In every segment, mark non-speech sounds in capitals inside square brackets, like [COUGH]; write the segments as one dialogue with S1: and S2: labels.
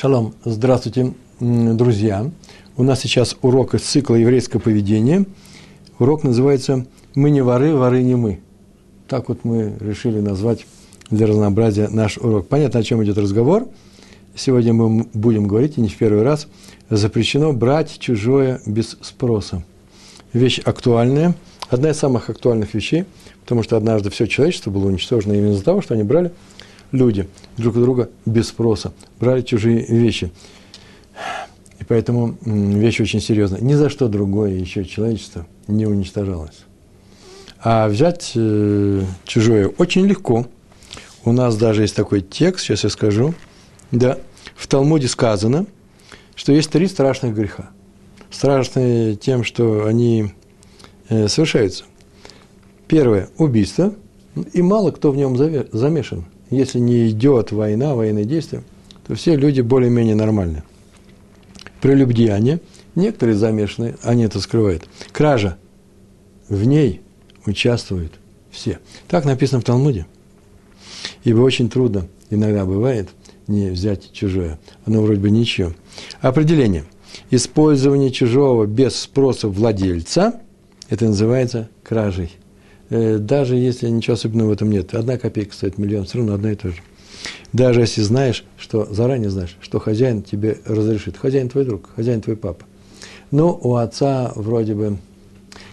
S1: Шалом, здравствуйте, друзья. У нас сейчас урок из цикла еврейское поведение. Урок называется «Мы не воры, воры не мы». Так вот мы решили назвать для разнообразия наш урок. Понятно, о чем идет разговор. Сегодня мы будем говорить, и не в первый раз, запрещено брать чужое без спроса. Вещь актуальная, одна из самых актуальных вещей, потому что однажды все человечество было уничтожено именно из-за того, что они брали – люди друг у друга без спроса, брали чужие вещи. И поэтому вещь очень серьезная. Ни за что другое еще человечество не уничтожалось. А взять э, чужое очень легко. У нас даже есть такой текст, сейчас я скажу. Да, в Талмуде сказано, что есть три страшных греха. Страшные тем, что они э, совершаются. Первое – убийство, и мало кто в нем замешан – если не идет война, военные действия, то все люди более-менее нормальные. Прелюбдеяние, некоторые замешаны, они это скрывают. Кража, в ней участвуют все. Так написано в Талмуде. Ибо очень трудно, иногда бывает, не взять чужое. Оно вроде бы ничего. Определение. Использование чужого без спроса владельца, это называется кражей – даже если ничего особенного в этом нет, одна копейка стоит миллион, все равно одна и та же. Даже если знаешь, что заранее знаешь, что хозяин тебе разрешит. Хозяин твой друг, хозяин твой папа. Но у отца вроде бы...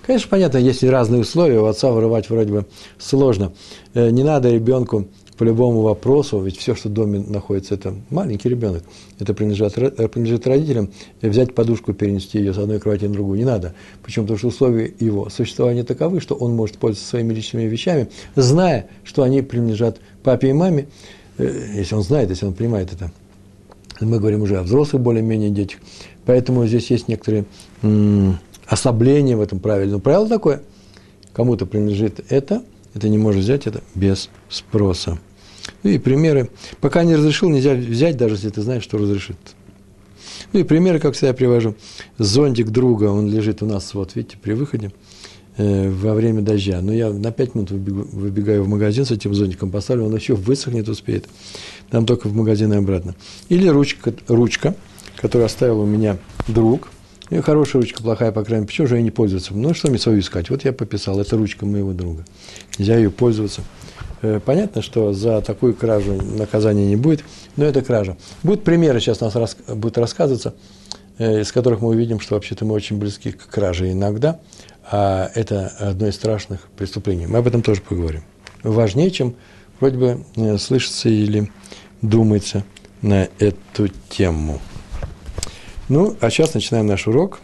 S1: Конечно, понятно, есть разные условия, у отца вырывать вроде бы сложно. Э, не надо ребенку по любому вопросу, ведь все, что в доме находится, это маленький ребенок, это принадлежит, принадлежит родителям, взять подушку, перенести ее с одной кровати на другую не надо. Почему? Потому что условия его существования таковы, что он может пользоваться своими личными вещами, зная, что они принадлежат папе и маме, э, если он знает, если он понимает это. Мы говорим уже о взрослых более-менее детях. Поэтому здесь есть некоторые ослабления в этом правиле. Правило такое, кому-то принадлежит это – это не можешь взять это без спроса. Ну и примеры. Пока не разрешил, нельзя взять, даже если ты знаешь, что разрешит. Ну и примеры, как всегда, я привожу. Зонтик друга, он лежит у нас, вот видите, при выходе э, во время дождя. Но я на 5 минут выбегу, выбегаю в магазин с этим зонтиком, поставлю, он еще высохнет, успеет. Там только в магазин и обратно. Или ручка, ручка которую оставил у меня друг, и хорошая ручка, плохая, по крайней мере. Почему же ей не пользоваться? Ну, что мне свою искать? Вот я пописал, это ручка моего друга. Нельзя ее пользоваться. Э, понятно, что за такую кражу наказания не будет, но это кража. Будут примеры, сейчас у нас рас, будут рассказываться, э, из которых мы увидим, что вообще-то мы очень близки к краже иногда, а это одно из страшных преступлений. Мы об этом тоже поговорим. Важнее, чем вроде бы э, слышится или думается на эту тему. Ну, а сейчас начинаем наш урок.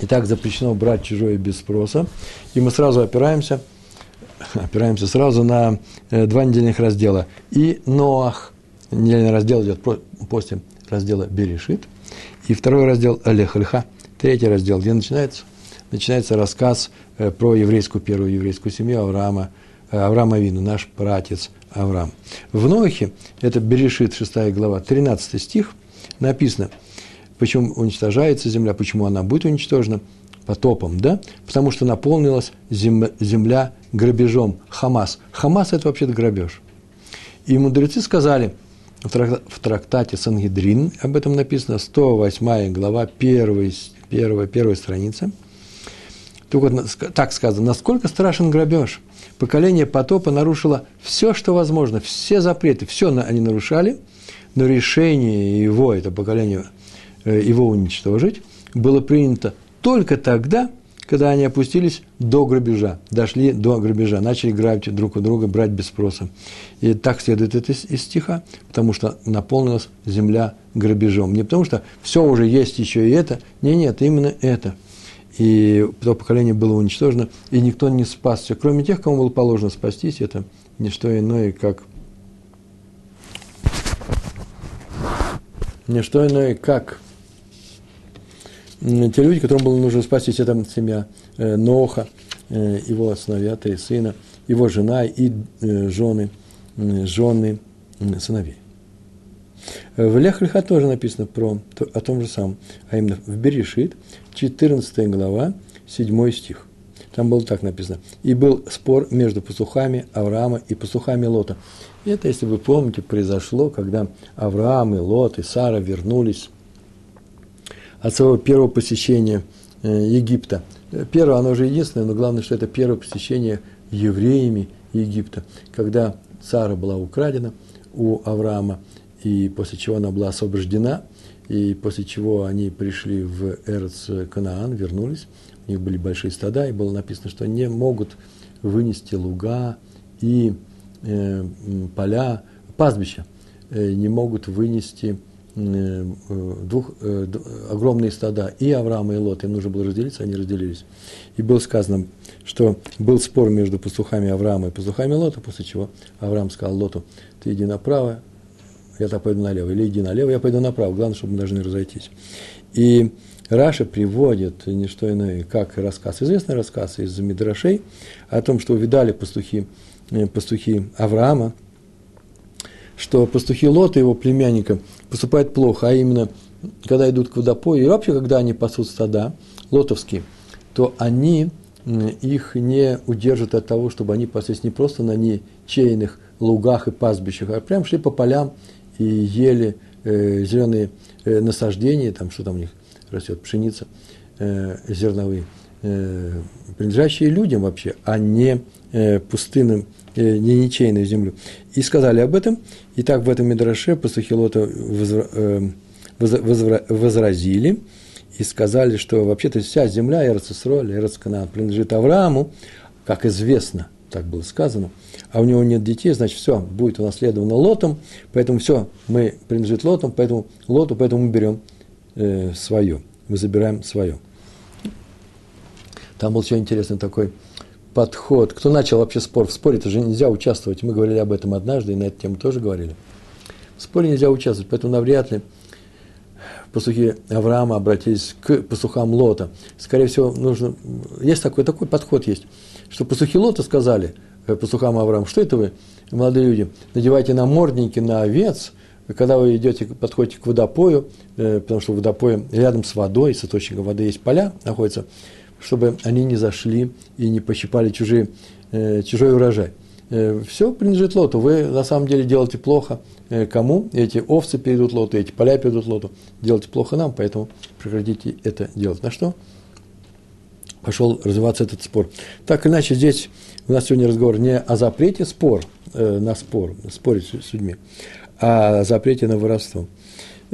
S1: Итак, запрещено брать чужое без спроса. И мы сразу опираемся, опираемся сразу на э, два недельных раздела. И Ноах, недельный раздел идет после раздела Берешит. И второй раздел Алех Альха, третий раздел, где начинается, начинается рассказ э, про еврейскую, первую еврейскую семью Авраама, э, Авраама Вину, наш пратец Авраам. В Ноахе, это Берешит, 6 глава, 13 стих, написано – почему уничтожается земля, почему она будет уничтожена потопом, да? Потому что наполнилась земля грабежом. Хамас. Хамас – это вообще-то грабеж. И мудрецы сказали, в трактате Сангидрин, об этом написано, 108 глава, 1, 1, 1 страница. Только так сказано, насколько страшен грабеж. Поколение потопа нарушило все, что возможно, все запреты, все они нарушали, но решение его, это поколение его уничтожить, было принято только тогда, когда они опустились до грабежа, дошли до грабежа, начали грабить друг у друга, брать без спроса. И так следует это из, из стиха, потому что наполнилась земля грабежом. Не потому что все уже есть еще и это, не, нет, именно это. И то поколение было уничтожено, и никто не спасся, кроме тех, кому было положено спастись, это не что иное, как не что иное, как те люди, которым было нужно спастись, это семья э, Ноха, э, его сыновья, три сына, его жена и э, жены, жены сыновей. В Лехлиха тоже написано про, о том же самом, а именно в Берешит, 14 глава, 7 стих. Там было так написано. «И был спор между пастухами Авраама и пастухами Лота». Это, если вы помните, произошло, когда Авраам и Лот и Сара вернулись от своего первого посещения э, Египта. Первое, оно уже единственное, но главное, что это первое посещение евреями Египта, когда Сара была украдена у Авраама, и после чего она была освобождена, и после чего они пришли в Эрц Канаан, вернулись, у них были большие стада, и было написано, что не могут вынести луга и э, поля, пастбища, э, не могут вынести двух, э, огромные стада, и Авраама, и Лот, им нужно было разделиться, они разделились. И было сказано, что был спор между пастухами Авраама и пастухами Лота, после чего Авраам сказал Лоту, ты иди направо, я так пойду налево, или иди налево, я пойду направо, главное, чтобы мы должны разойтись. И Раша приводит не что иное, как рассказ, известный рассказ из Мидрашей о том, что увидали пастухи, э, пастухи Авраама, что пастухи Лота, его племянника, поступают плохо, а именно, когда идут к водопою, и вообще, когда они пасут стада, лотовские, то они их не удержат от того, чтобы они паслись не просто на ничейных лугах и пастбищах, а прям шли по полям и ели э, зеленые э, насаждения, там что там у них растет, пшеница, э, зерновые, э, принадлежащие людям вообще, а не э, пустынным, ничейную землю. И сказали об этом, и так в этом Мидраше пастухи Лота возра, э, возра, возразили, и сказали, что вообще-то вся земля Эрцесроль, Эрцканан принадлежит Аврааму, как известно, так было сказано, а у него нет детей, значит, все, будет унаследовано Лотом, поэтому все, мы принадлежит Лотом, поэтому Лоту, поэтому мы берем э, свое, мы забираем свое. Там был еще интересный такой подход. Кто начал вообще спор? В споре это же нельзя участвовать. Мы говорили об этом однажды, и на эту тему тоже говорили. В споре нельзя участвовать, поэтому навряд ли пастухи Авраама обратились к пастухам Лота. Скорее всего, нужно... Есть такой, такой подход есть, что пастухи Лота сказали э, пастухам Авраама, что это вы, молодые люди, надевайте намордники на овец – когда вы идете, подходите к водопою, э, потому что водопой рядом с водой, с источником воды есть поля, находятся, чтобы они не зашли и не пощипали чужие, э, чужой урожай. Э, Все принадлежит лоту. Вы на самом деле делаете плохо кому? Эти овцы перейдут лоту, эти поля перейдут лоту. Делаете плохо нам, поэтому прекратите это делать. На что? Пошел развиваться этот спор. Так иначе, здесь у нас сегодня разговор не о запрете спор, на спор, спорить с людьми, о запрете на воровство.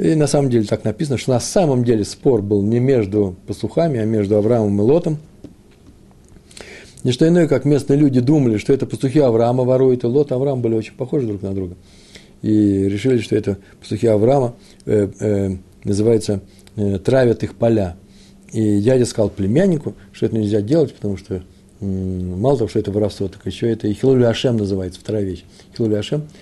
S1: И на самом деле так написано, что на самом деле спор был не между пастухами, а между Авраамом и Лотом. Не что иное, как местные люди думали, что это пастухи Авраама воруют, и Лот и Авраам были очень похожи друг на друга. И решили, что это пастухи Авраама, э, э, называется, э, травят их поля. И дядя сказал племяннику, что это нельзя делать, потому что мало того, что это воровство, так еще это и Хилули Ашем называется, вторая вещь. Хилули Ашем –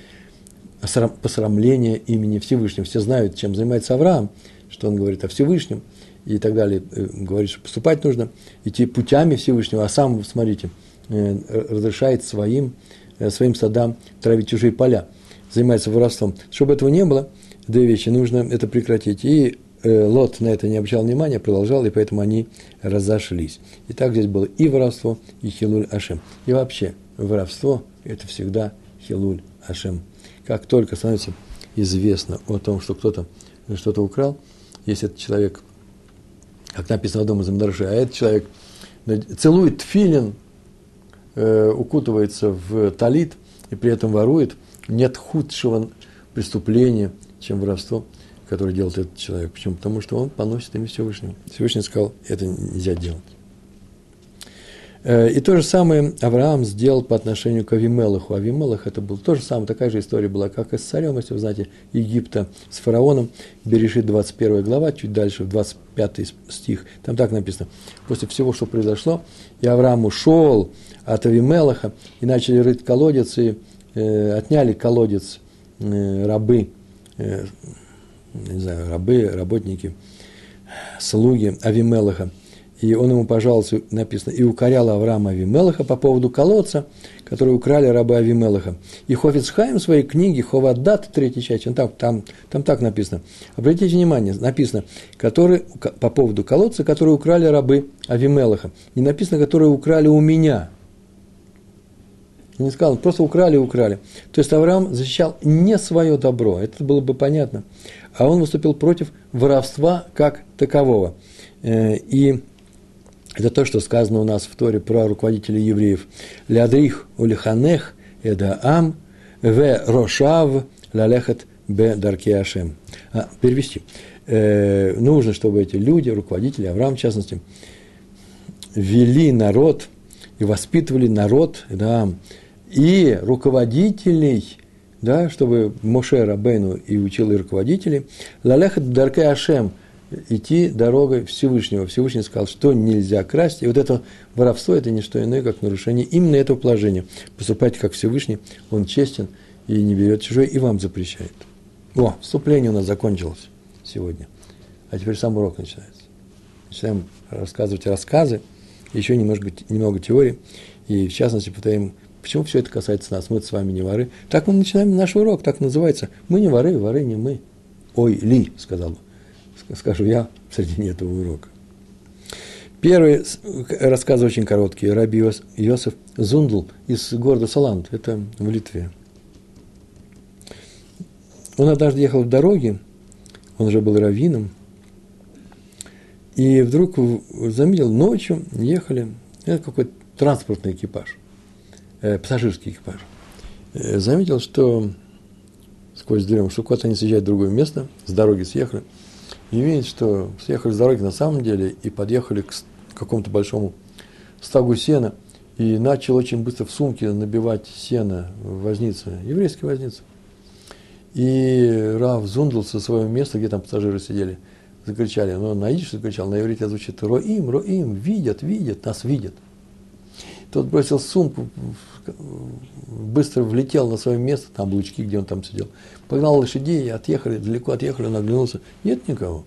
S1: посрамление имени Всевышнего. Все знают, чем занимается Авраам, что он говорит о Всевышнем и так далее. Э, говорит, что поступать нужно, идти путями Всевышнего, а сам, смотрите, э, разрешает своим, э, своим садам травить чужие поля, занимается воровством. Чтобы этого не было, две вещи, нужно это прекратить. И Лот на это не обращал внимания, продолжал, и поэтому они разошлись. И так здесь было и воровство, и хилуль Ашем. И вообще, воровство – это всегда хилуль Ашем. Как только становится известно о том, что кто-то что-то украл, если этот человек, как написано в одном из Амдарши, а этот человек целует филин, э, укутывается в талит и при этом ворует, нет худшего преступления, чем воровство, которое делает этот человек. Почему? Потому что он поносит имя Всевышнего. Всевышний сказал, это нельзя делать. Э, и то же самое Авраам сделал по отношению к Авимелаху. Авимелах это был то же самое, такая же история была, как и с царем, если вы знаете, Египта с фараоном. Берешит 21 глава, чуть дальше, в 25 стих. Там так написано. После всего, что произошло, и Авраам ушел от Авимелаха, и начали рыть колодец, и э, отняли колодец э, рабы, э, не знаю, рабы, работники, слуги Авимелаха и он ему пожаловался, написано, и укорял Авраама Авимелаха по поводу колодца, который украли рабы Авимелаха. И Хофицхайм в своей книге Ховадат, третья часть, он там, там, там так написано. Обратите внимание, написано, который, по поводу колодца, который украли рабы Авимелаха. Не написано, которые украли у меня. Не сказал, просто украли и украли. То есть Авраам защищал не свое добро, это было бы понятно, а он выступил против воровства как такового. Э, и это то, что сказано у нас в Торе про руководителей евреев. Лядрих улиханех эдаам в рошав лалехат б ашем. А, перевести. Э, нужно, чтобы эти люди, руководители, Авраам в частности, вели народ и воспитывали народ, да, и руководителей, да, чтобы Моше Рабейну и учил и руководителей, лалехат дарке идти дорогой Всевышнего. Всевышний сказал, что нельзя красть. И вот это воровство – это не что иное, как нарушение именно этого положения. Поступайте как Всевышний, он честен и не берет чужой, и вам запрещает. О, вступление у нас закончилось сегодня. А теперь сам урок начинается. Начинаем рассказывать рассказы, еще немножко, немного теории, и в частности повторяем, почему все это касается нас, мы с вами не воры. Так мы начинаем наш урок, так называется. Мы не воры, воры не мы. Ой, ли, сказал бы скажу я в середине этого урока. Первый рассказ очень короткий. Раби Йосиф Зундл из города Салант, это в Литве. Он однажды ехал в дороге, он уже был раввином, и вдруг заметил, ночью ехали, это какой-то транспортный экипаж, э, пассажирский экипаж. Э, заметил, что сквозь дыру, что куда-то они съезжают в другое место, с дороги съехали – и видит, что съехали с дороги на самом деле и подъехали к какому-то большому стагу сена, и начал очень быстро в сумке набивать сено возница, еврейский возница. И Рав Зундл со своего места, где там пассажиры сидели, закричали, но на идиш закричал, на иврите звучит «Роим, Роим, видят, видят, нас видят». Тот бросил сумку, быстро влетел на свое место, там лучки, где он там сидел, погнал лошадей, отъехали, далеко отъехали, он оглянулся, нет никого.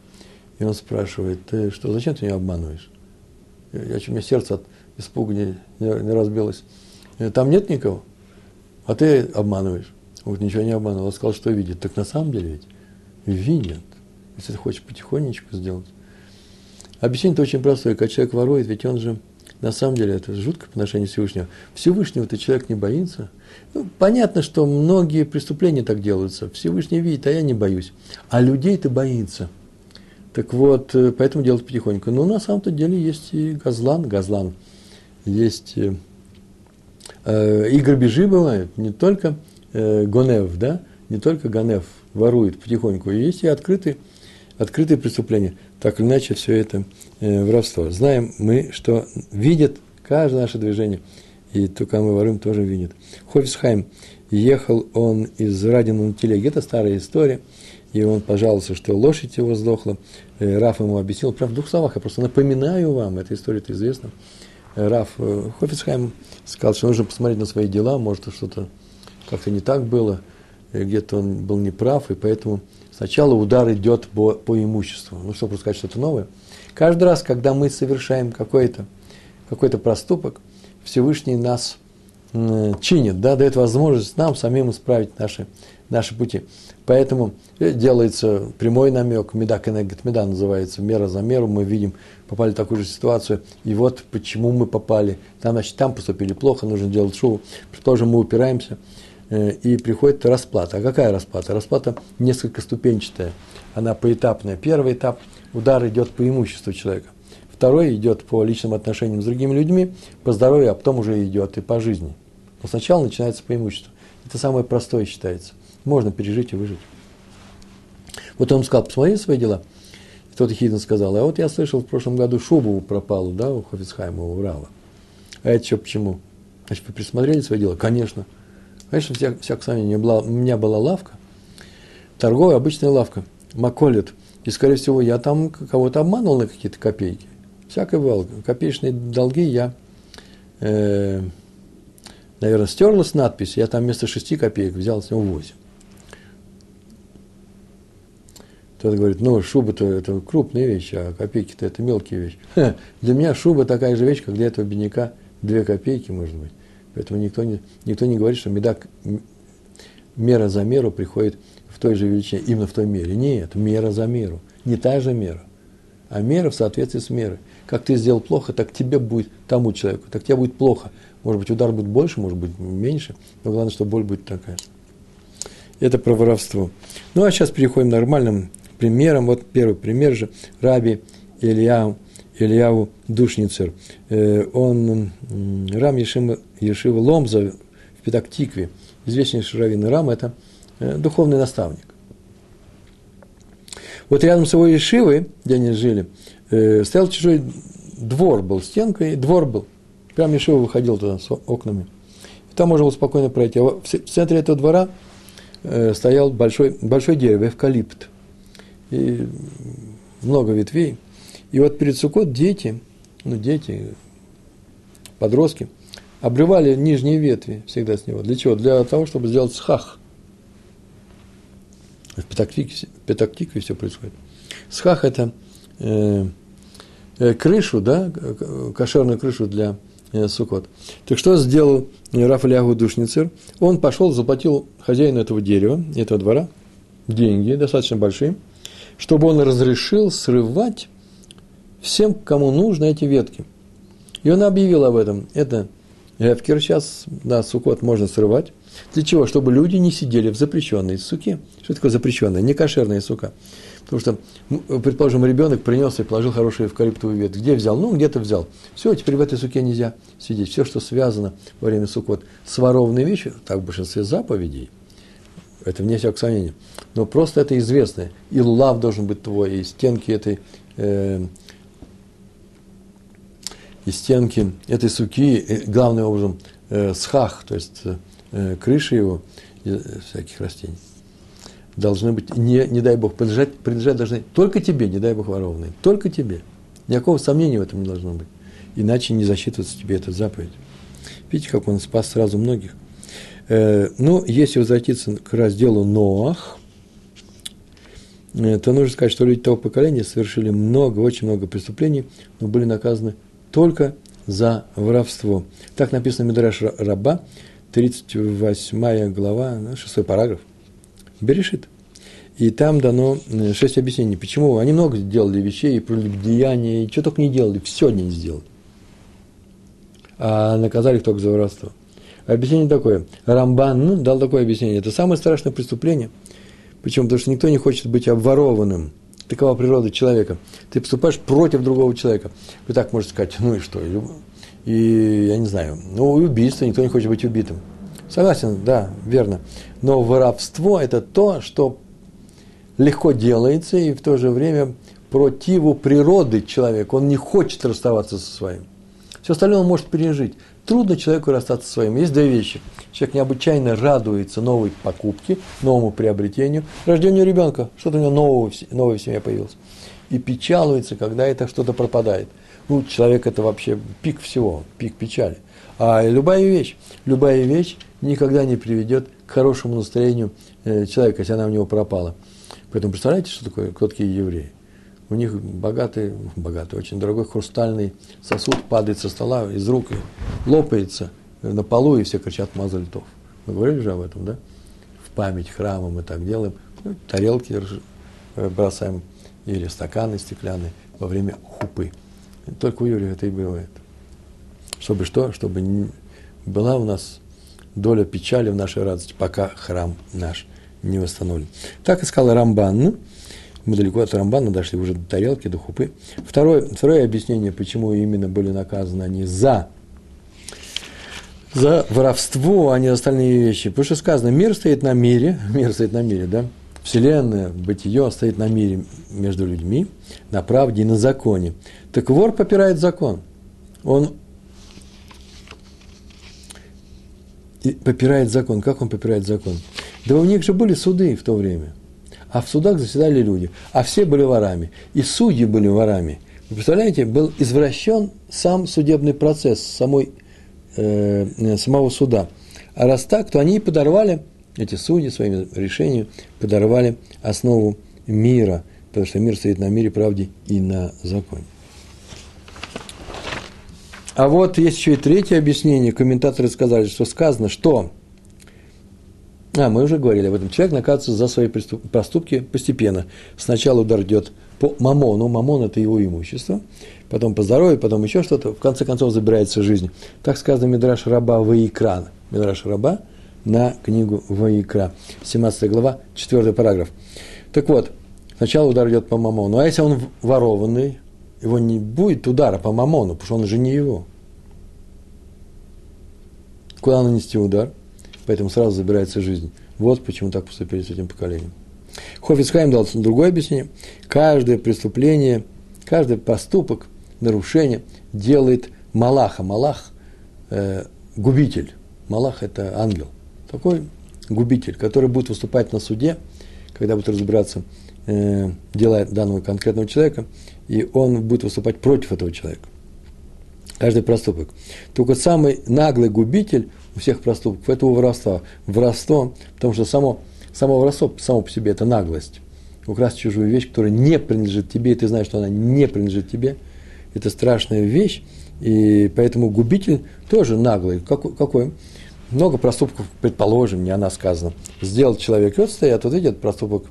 S1: И он спрашивает, ты что, зачем ты меня обманываешь? Я, у меня сердце от испуга не, не, разбилось. Там нет никого, а ты обманываешь. Вот ничего не обманывал, он сказал, что видит. Так на самом деле ведь видят, если ты хочешь потихонечку сделать. Объяснение-то очень простое. Когда человек ворует, ведь он же на самом деле это жутко по отношению Всевышнего. Всевышнего-то человек не боится. Ну, понятно, что многие преступления так делаются. Всевышний видит, а я не боюсь. А людей-то боится. Так вот, э, поэтому делать потихоньку. Но на самом-то деле есть и газлан, газлан. Есть э, э, и грабежи бывают, не только э, гонев, да, не только гонев ворует потихоньку, есть и открытые, открытые преступления. Так или иначе, все это э, воровство. Знаем мы, что видит каждое наше движение, и только мы воруем, тоже видит. Хофисхайм, ехал он из Радина на телеге, это старая история, и он пожаловался, что лошадь его сдохла. Э, Раф ему объяснил, прям в двух словах, я просто напоминаю вам, эта история-то известна. Э, Раф Хофисхайм сказал, что нужно посмотреть на свои дела, может, что-то как-то не так было, где-то он был неправ, и поэтому Сначала удар идет по, по имуществу. Ну, чтобы сказать что-то новое. Каждый раз, когда мы совершаем какой-то какой проступок, Всевышний нас чинит, да, дает возможность нам самим исправить наши, наши пути. Поэтому э, делается прямой намек, меда кенегет меда называется, мера за меру, мы видим, попали в такую же ситуацию, и вот почему мы попали, там, значит, там поступили плохо, нужно делать шоу, предположим, мы упираемся – и приходит расплата. А какая расплата? Расплата несколько ступенчатая, она поэтапная. Первый этап – удар идет по имуществу человека. Второй идет по личным отношениям с другими людьми, по здоровью, а потом уже идет и по жизни. Но сначала начинается по имуществу. Это самое простое считается. Можно пережить и выжить. Вот он сказал, посмотри свои дела. Кто-то хитро сказал, а вот я слышал, в прошлом году шубу пропала, да, у Хофицхайма, у Рава. А это что, почему? Значит, вы присмотрели свои дела? Конечно. Конечно, вся, всякое сомнение, у меня была лавка, торговая обычная лавка, Маколет. И, скорее всего, я там кого-то обманул на какие-то копейки. Всякое бывало. Копеечные долги я, э, наверное, стерлась надпись, я там вместо шести копеек взял с него восемь. Кто-то говорит, ну, шуба-то это крупная вещь, а копейки-то это мелкие вещи. [LAUGHS] Для меня шуба такая же вещь, как для этого бедняка две копейки, может быть. Поэтому никто не, никто не говорит, что медак, мера за меру приходит в той же величине, именно в той мере. Нет, мера за меру. Не та же мера, а мера в соответствии с мерой. Как ты сделал плохо, так тебе будет, тому человеку, так тебе будет плохо Может быть, удар будет больше, может быть, меньше, но главное, что боль будет такая. Это про воровство. Ну, а сейчас переходим к нормальным примерам. Вот первый пример же. Раби Ильяу, Ильяу Душницер. Э, он Рам Ешива, Ешива Ломза в Петактикве. Известнейший раввин Рам – это э, духовный наставник. Вот рядом с его Ешивой, где они жили, э, стоял чужой двор был, стенка, и двор был. Прям Ешива выходил туда с окнами. И там можно было спокойно пройти. А в центре этого двора стоял большой, большое дерево, эвкалипт. И много ветвей. И вот перед Сукот дети, ну, дети, подростки, обрывали нижние ветви всегда с него. Для чего? Для того, чтобы сделать схах. В Петактикве, все происходит. Схах – это э, э, крышу, да, кошерную крышу для э, сукот. Так что сделал Рафаэлягу Душницер? Он пошел, заплатил хозяину этого дерева, этого двора, деньги достаточно большие, чтобы он разрешил срывать всем, кому нужно эти ветки. И он объявил об этом. Это Эвкер сейчас, да, сукот можно срывать. Для чего? Чтобы люди не сидели в запрещенной суке. Что такое запрещенная? Не кошерная сука. Потому что, предположим, ребенок принес и положил хорошую эвкалиптовую ветвь. Где взял? Ну, где-то взял. Все, теперь в этой суке нельзя сидеть. Все, что связано во время сукот с воровной вещью, так в большинстве заповедей, это вне всякого сомнения. Но просто это известно. И лулав должен быть твой, и стенки этой, э, и стенки этой суки, и, главным образом, э, схах, то есть э, крыши его, э, всяких растений должны быть, не, не дай Бог, принадлежать, принадлежать должны только тебе, не дай Бог воровные, только тебе. Никакого сомнения в этом не должно быть. Иначе не засчитывается тебе эта заповедь. Видите, как он спас сразу многих. Э, ну, если возвратиться к разделу Ноах, э, то нужно сказать, что люди того поколения совершили много, очень много преступлений, но были наказаны только за воровство. Так написано Мидраш Раба, 38 глава, 6 ну, параграф. Берешит. И там дано э, шесть объяснений, почему. Они много сделали вещей, и прелюбодеяния, и что только не делали, все они сделали. А наказали их только за воровство. Объяснение такое. Рамбан ну, дал такое объяснение. Это самое страшное преступление. Почему? Потому что никто не хочет быть обворованным. Такова природа человека. Ты поступаешь против другого человека. Вы так можете сказать, ну и что? И я не знаю. Ну, и убийство, никто не хочет быть убитым. Согласен, да, верно. Но воровство – это то, что легко делается и в то же время противу природы человека. Он не хочет расставаться со своим. Все остальное он может пережить. Трудно человеку расстаться со своим. Есть две вещи. Человек необычайно радуется новой покупке, новому приобретению, рождению ребенка. Что-то у него нового, новое в семье появилось. И печалуется, когда это что-то пропадает. Ну, человек это вообще пик всего, пик печали. А любая вещь, любая вещь никогда не приведет к хорошему настроению э, человека, если она у него пропала. Поэтому представляете, что такое, кто такие евреи? У них богатый, богатый, очень дорогой хрустальный сосуд падает со стола из рук и лопается на полу, и все кричат «Мазальтов». Мы говорили же об этом, да? В память храмам мы так делаем. Ну, тарелки э, бросаем или стаканы стеклянные во время хупы. Только у евреев это и бывает. Чтобы что? Чтобы была у нас доля печали в нашей радости, пока храм наш не восстановлен. Так искал Рамбан. Мы далеко от Рамбана дошли уже до тарелки, до хупы. Второе, второе объяснение, почему именно были наказаны они за, за воровство, а не за остальные вещи. Потому что сказано, мир стоит на мире, [LAUGHS] мир стоит на мире, да? Вселенная, бытие стоит на мире между людьми, на правде и на законе. Так вор попирает закон. Он попирает закон. Как он попирает закон? Да у них же были суды в то время. А в судах заседали люди. А все были ворами. И судьи были ворами. Вы представляете, был извращен сам судебный процесс самой, э, самого суда. А раз так, то они подорвали, эти судьи своими решениями подорвали основу мира, потому что мир стоит на мире, правде и на законе. А вот есть еще и третье объяснение. Комментаторы сказали, что сказано, что А, мы уже говорили об этом. Человек наказывается за свои проступки постепенно. Сначала удар идет по мамону. Мамон – это его имущество. Потом по здоровью, потом еще что-то. В конце концов забирается жизнь. Так сказано Мидраш Раба Ваикра. Мидраш Раба на книгу Ваикра. 17 глава, 4 параграф. Так вот, сначала удар идет по мамону. А если он ворованный, его не будет удара по мамону, потому что он же не его. Куда нанести удар? Поэтому сразу забирается жизнь. Вот почему так поступили с этим поколением. Хофицхайм дал другое объяснение. Каждое преступление, каждый поступок, нарушение делает Малаха. Малах э, – губитель. Малах – это ангел. Такой губитель, который будет выступать на суде, когда будет разбираться э, дела данного конкретного человека, и он будет выступать против этого человека. Каждый проступок. Только самый наглый губитель у всех проступков – это у воровства. Воровство, потому что само, само воровство само по себе – это наглость. Украсть чужую вещь, которая не принадлежит тебе, и ты знаешь, что она не принадлежит тебе – это страшная вещь, и поэтому губитель тоже наглый. Какой? какой? Много проступков, предположим, не она сказана. Сделал человек, вот стоят, вот видят проступок,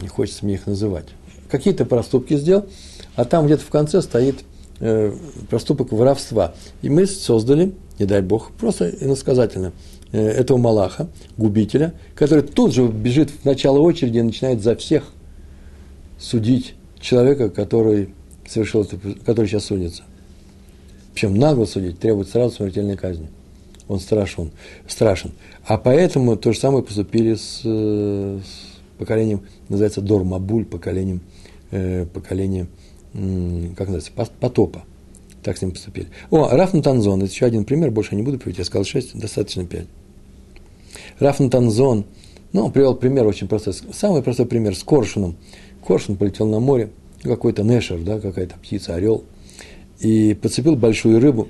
S1: не хочется мне их называть. Какие-то проступки сделал, а там где-то в конце стоит э, проступок воровства. И мы создали, не дай бог, просто иносказательно, э, этого Малаха, губителя, который тут же бежит в начало очереди и начинает за всех судить человека, который совершил который сейчас судится. Причем нагло судить требует сразу смертельной казни. Он страшен, страшен. А поэтому то же самое поступили с, с поколением, называется Дормабуль, поколением, э, поколением как называется, потопа. Так с ним поступили. О, Раф Танзон, это еще один пример, больше не буду приводить, я сказал 6, достаточно 5. Раф Танзон, ну, он привел пример очень простой, самый простой пример с коршуном. Коршун полетел на море, какой-то нешер, да, какая-то птица, орел, и подцепил большую рыбу,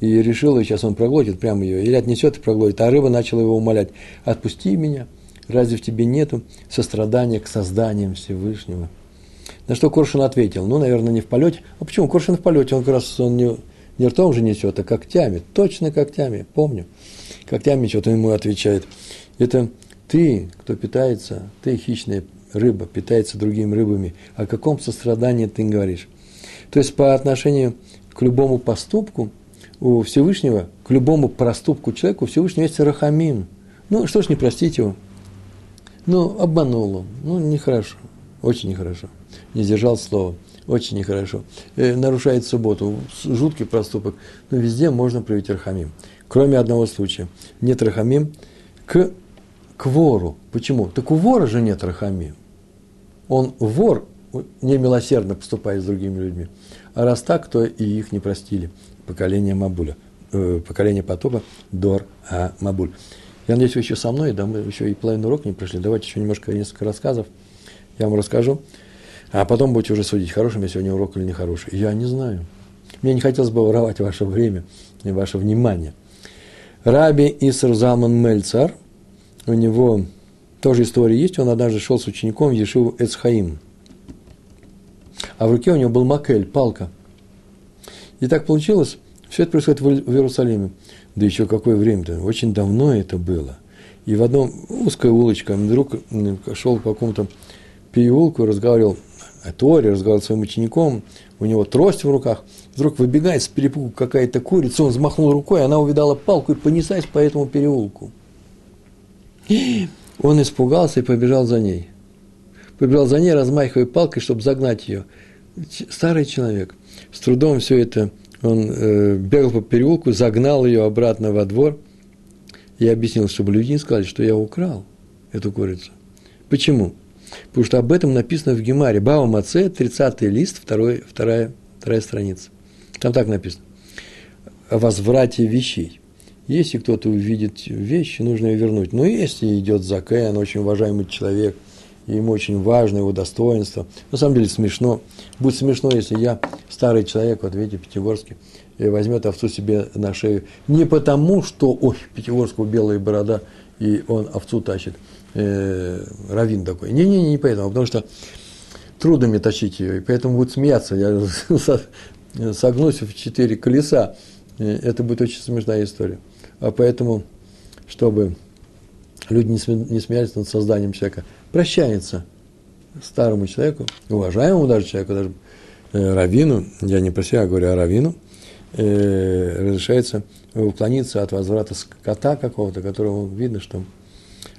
S1: и решил, сейчас он проглотит прямо ее, или отнесет и проглотит, а рыба начала его умолять, отпусти меня, разве в тебе нету сострадания к созданиям Всевышнего? На что Коршун ответил, ну, наверное, не в полете. А почему? Коршун в полете, он как раз он не, не ртом же несет, а когтями, точно когтями, помню. Когтями что-то ему отвечает. Это ты, кто питается, ты хищная рыба питается другими рыбами, о каком сострадании ты говоришь? То есть по отношению к любому поступку у Всевышнего, к любому проступку человека у Всевышнего есть рахамим. Ну, что ж не простить его? Ну, обманул он. Ну, нехорошо. Очень нехорошо. Не сдержал слова. Очень нехорошо. Э, нарушает субботу. Жуткий проступок. Но везде можно проявить рахамим. Кроме одного случая. Нет рахамим к, к вору. Почему? Так у вора же нет рахамим он вор, немилосердно поступает с другими людьми. А раз так, то и их не простили. Поколение Мабуля, э, поколение потопа Дор а Мабуль. Я надеюсь, вы еще со мной, да, мы еще и половину урока не прошли. Давайте еще немножко, несколько рассказов я вам расскажу. А потом будете уже судить, хороший мне сегодня урок или нехороший. Я не знаю. Мне не хотелось бы воровать ваше время и ваше внимание. Раби Иср Залман Мельцар, у него тоже история есть, он однажды шел с учеником в Ешиву Эцхаим. А в руке у него был макель, палка. И так получилось, все это происходит в Иерусалиме. Да еще какое время-то, очень давно это было. И в одном узкая улочка, вдруг шел по какому-то переулку, разговаривал о Торе, разговаривал с своим учеником, у него трость в руках, вдруг выбегает с перепугу какая-то курица, он взмахнул рукой, она увидала палку и понеслась по этому переулку. Он испугался и побежал за ней. Побежал за ней, размахивая палкой, чтобы загнать ее. Старый человек. С трудом все это, он э, бегал по переулку, загнал ее обратно во двор. Я объяснил, чтобы люди не сказали, что я украл эту курицу. Почему? Потому что об этом написано в Гемаре. Бава Маце, 30 лист, второй, вторая, вторая страница. Там так написано. О возврате вещей. Если кто-то увидит вещь, нужно ее вернуть. Но если идет Закен, очень уважаемый человек, ему очень важно его достоинство, на самом деле смешно. Будет смешно, если я, старый человек, вот видите, Пятигорский, возьмет овцу себе на шею. Не потому, что, ой, Пятигорского белая борода, и он овцу тащит, э, равин такой. Не-не-не, не поэтому, а потому что трудно мне тащить ее, и поэтому будет смеяться. Я [LAUGHS] согнусь в четыре колеса. Это будет очень смешная история. А поэтому, чтобы люди не смеялись над созданием человека, прощается старому человеку, уважаемому даже человеку, даже э, раввину, я не про себя говорю, а раввину, э, разрешается уклониться от возврата скота какого-то, которого видно, что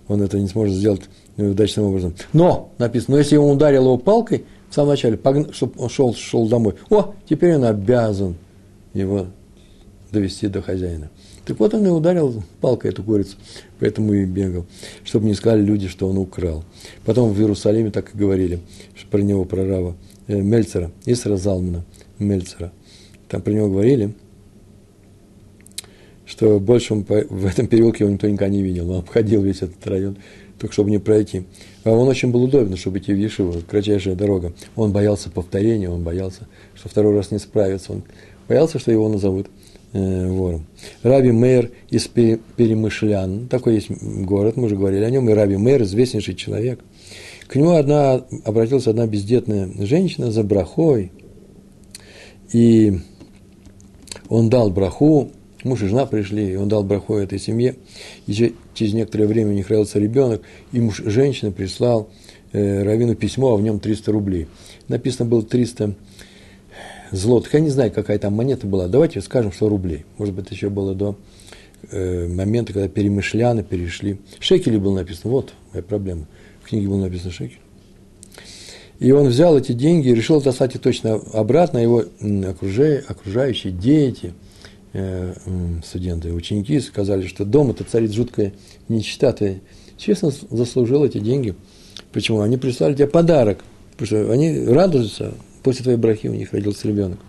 S1: он это не сможет сделать удачным образом. Но, написано, но если он ударил его палкой в самом начале, чтобы он шел, шел домой, о, теперь он обязан его довести до хозяина. Так вот он и ударил палкой эту курицу, поэтому и бегал, чтобы не сказали люди, что он украл. Потом в Иерусалиме так и говорили про него, про Рава э, Мельцера, Исра Залмана Мельцера. Там про него говорили, что больше он по, в этом переулке его никто никогда не видел. Он обходил весь этот район, только чтобы не пройти. А он очень был удобен, чтобы идти в Ешиву, кратчайшая дорога. Он боялся повторения, он боялся, что второй раз не справится. Он боялся, что его назовут – вором. Раби Мейер из Перемышлян, такой есть город, мы уже говорили о нем, и Раби Мейер, известнейший человек. К нему одна, обратилась одна бездетная женщина за брахой, и он дал браху, муж и жена пришли, и он дал браху этой семье, и через некоторое время у них родился ребенок, и муж женщины прислал э, Равину письмо, а в нем 300 рублей. Написано было 300 злотых. Я не знаю, какая там монета была. Давайте скажем, что рублей. Может быть, еще было до э, момента, когда перемышляны перешли. Шекели было написано. Вот моя проблема. В книге было написано шекель. И он взял эти деньги и решил достать их точно обратно. Его окружающие, окружающие дети, э, студенты, ученики сказали, что дома-то царит жуткая нечита. Ты честно заслужил эти деньги. Почему? Они прислали тебе подарок. Потому что они радуются, после твоей брахи у них родился ребенок.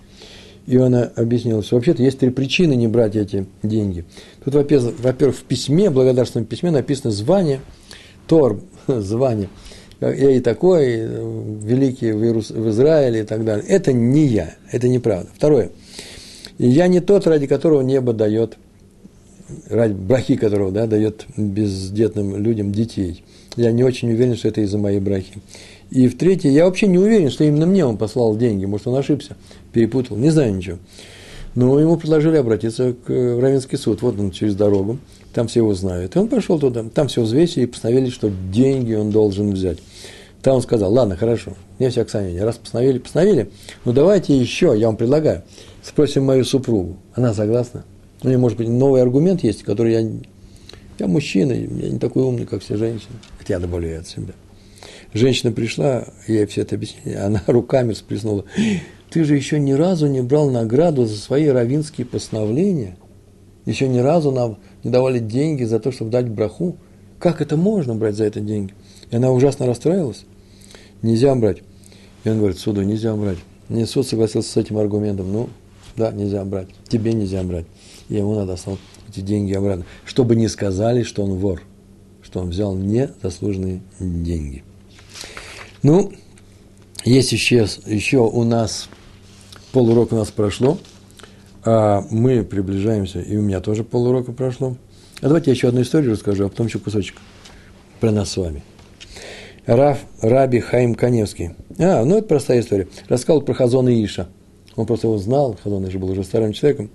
S1: И она объяснила, что вообще-то есть три причины не брать эти деньги. Тут, во-первых, в письме, благодарственном письме написано звание, Тор, [LAUGHS] звание. Я и такой, великий в, Иерус, в Израиле и так далее. Это не я, это неправда. Второе. Я не тот, ради которого небо дает, ради брахи которого да, дает бездетным людям детей. Я не очень уверен, что это из-за моей брахи. И в третье, я вообще не уверен, что именно мне он послал деньги. Может, он ошибся, перепутал, не знаю ничего. Но ему предложили обратиться к э, Равенский суд. Вот он через дорогу, там все его знают. И он пошел туда, там все взвесили и постановили, что деньги он должен взять. Там он сказал, ладно, хорошо, не всякое сомнение, раз постановили, постановили, ну давайте еще, я вам предлагаю, спросим мою супругу, она согласна? У нее, может быть, новый аргумент есть, который я, я мужчина, я не такой умный, как все женщины, хотя я добавляю от себя. Женщина пришла, ей все это объяснила, она [LAUGHS] руками всплеснула. Ты же еще ни разу не брал награду за свои равинские постановления. Еще ни разу нам не давали деньги за то, чтобы дать браху. Как это можно брать за это деньги? И она ужасно расстроилась. Нельзя брать. И он говорит, суду нельзя брать. Мне суд согласился с этим аргументом. Ну, да, нельзя брать. Тебе нельзя брать. И ему надо оставить эти деньги обратно. Чтобы не сказали, что он вор. Что он взял незаслуженные деньги. Ну, есть еще, еще у нас, полурока у нас прошло, а мы приближаемся, и у меня тоже полурока прошло. А давайте я еще одну историю расскажу, а потом еще кусочек про нас с вами. Раф, Раби Хаим Каневский. А, ну это простая история. Рассказал про Хазона Иша. Он просто его знал, Хазон Иша был уже старым человеком.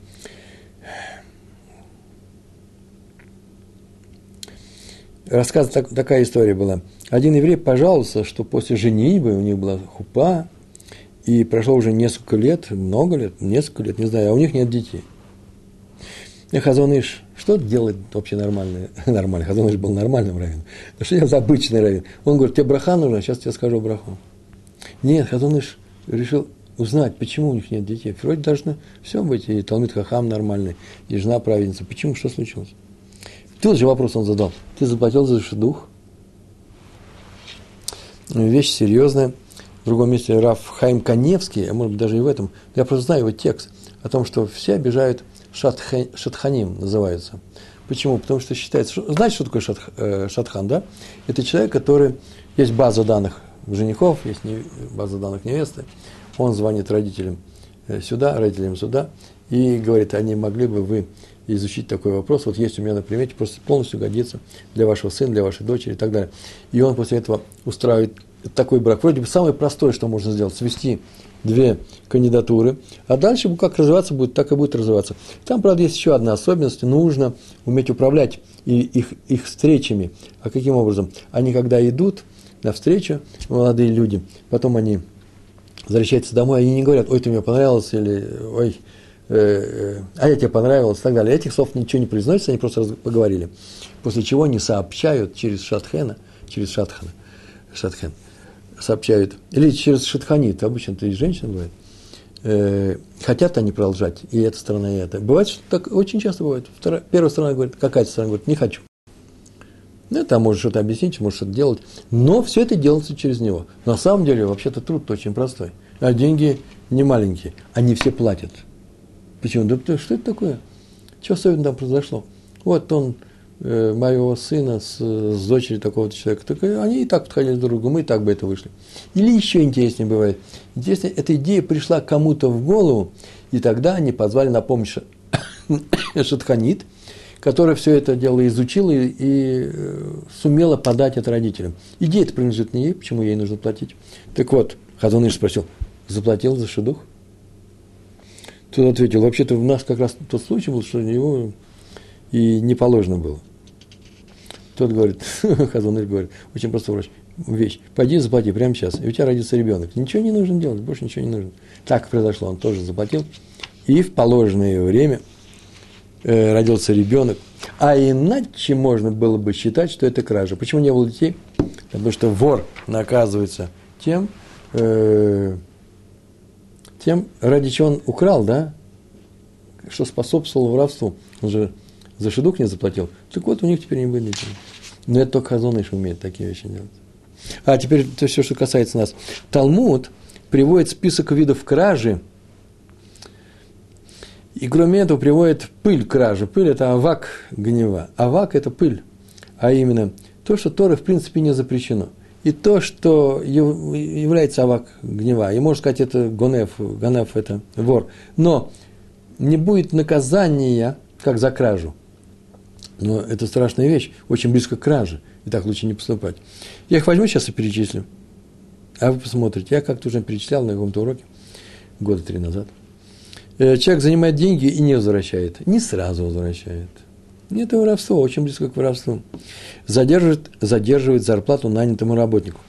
S1: Рассказ, так, такая история была. Один еврей пожаловался, что после женитьбы у них была хупа, и прошло уже несколько лет, много лет, несколько лет, не знаю, а у них нет детей. И Хазоныш, что делать вообще нормальное? [LAUGHS] Нормально, Хазоныш был нормальным раввином. Но что делать обычный раввин? Он говорит, тебе браха нужна, сейчас тебе скажу браху. Нет, Хазоныш решил узнать, почему у них нет детей. Вроде должно все быть, и Талмит Хахам нормальный, и жена праведница. Почему, что случилось? Тот же вопрос он задал. Ты заплатил за дух? Вещь серьезная. В другом месте Раф Хайм Каневский, а может быть даже и в этом, я просто знаю его текст о том, что все обижают шатха, шатханим, называется. Почему? Потому что считается, знаете, что такое шатх, э, шатхан, да? Это человек, который, есть база данных женихов, есть не, база данных невесты, он звонит родителям э, сюда, родителям сюда, и говорит, а не могли бы вы изучить такой вопрос, вот есть у меня на примете, просто полностью годится для вашего сына, для вашей дочери и так далее. И он после этого устраивает такой брак. Вроде бы самое простое, что можно сделать, свести две кандидатуры, а дальше как развиваться будет, так и будет развиваться. Там, правда, есть еще одна особенность, нужно уметь управлять и их, их встречами. А каким образом? Они когда идут на встречу, молодые люди, потом они возвращаются домой, они не говорят, ой, ты мне понравился, или ой, э, э, а я тебе понравилась и так далее. Этих слов ничего не произносится, они просто поговорили. После чего они сообщают через Шатхена, через Шатхана, Шатхен, сообщают, или через Шатханит, обычно это и женщина бывает, э, хотят они продолжать, и эта сторона, и это. Бывает, что так очень часто бывает. Вторая, первая сторона говорит, какая-то сторона говорит, не хочу. Ну, там может что-то объяснить, может что-то делать. Но все это делается через него. На самом деле, вообще-то труд очень простой. А деньги не маленькие. Они все платят. Почему? Да что это такое? Что особенно там произошло? Вот он, э, моего сына с, с дочерью такого-то человека. Так, они и так подходили друг к другу, мы и так бы это вышли. Или еще интереснее бывает. Интересно, эта идея пришла кому-то в голову, и тогда они позвали на помощь [COUGHS] Шатханит – которая все это дело изучила и, и э, сумела подать это родителям. Идея это принадлежит не ей, почему ей нужно платить. Так вот, Хазаныш спросил, заплатил за шедух? Тот ответил, вообще-то у нас как раз тот случай был, что его и не положено было. Тот говорит, [LAUGHS] Хазаныш говорит, очень врач, вещь, пойди заплати прямо сейчас, и у тебя родится ребенок. Ничего не нужно делать, больше ничего не нужно. Так произошло, он тоже заплатил, и в положенное время – э, родился ребенок. А иначе можно было бы считать, что это кража. Почему не было детей? Потому что вор наказывается тем, э, тем, ради чего он украл, да, что способствовало воровству. Он же за шедух не заплатил. Так вот, у них теперь не будет детей. Но это только Хазоныш умеет такие вещи делать. А теперь то все, что касается нас. Талмуд приводит список видов кражи – и кроме этого приводит пыль кражи. Пыль – это авак гнева. Авак – это пыль. А именно то, что Торы в принципе не запрещено. И то, что является авак гнева. И можно сказать, это гонеф. Гонеф – это вор. Но не будет наказания, как за кражу. Но это страшная вещь, очень близко к краже. И так лучше не поступать. Я их возьму сейчас и перечислю. А вы посмотрите. Я как-то уже перечислял на каком-то уроке года три назад. Э, человек занимает деньги и не возвращает. Не сразу возвращает. Это воровство, очень близко к воровству. Задерживает, задерживает зарплату нанятому работнику.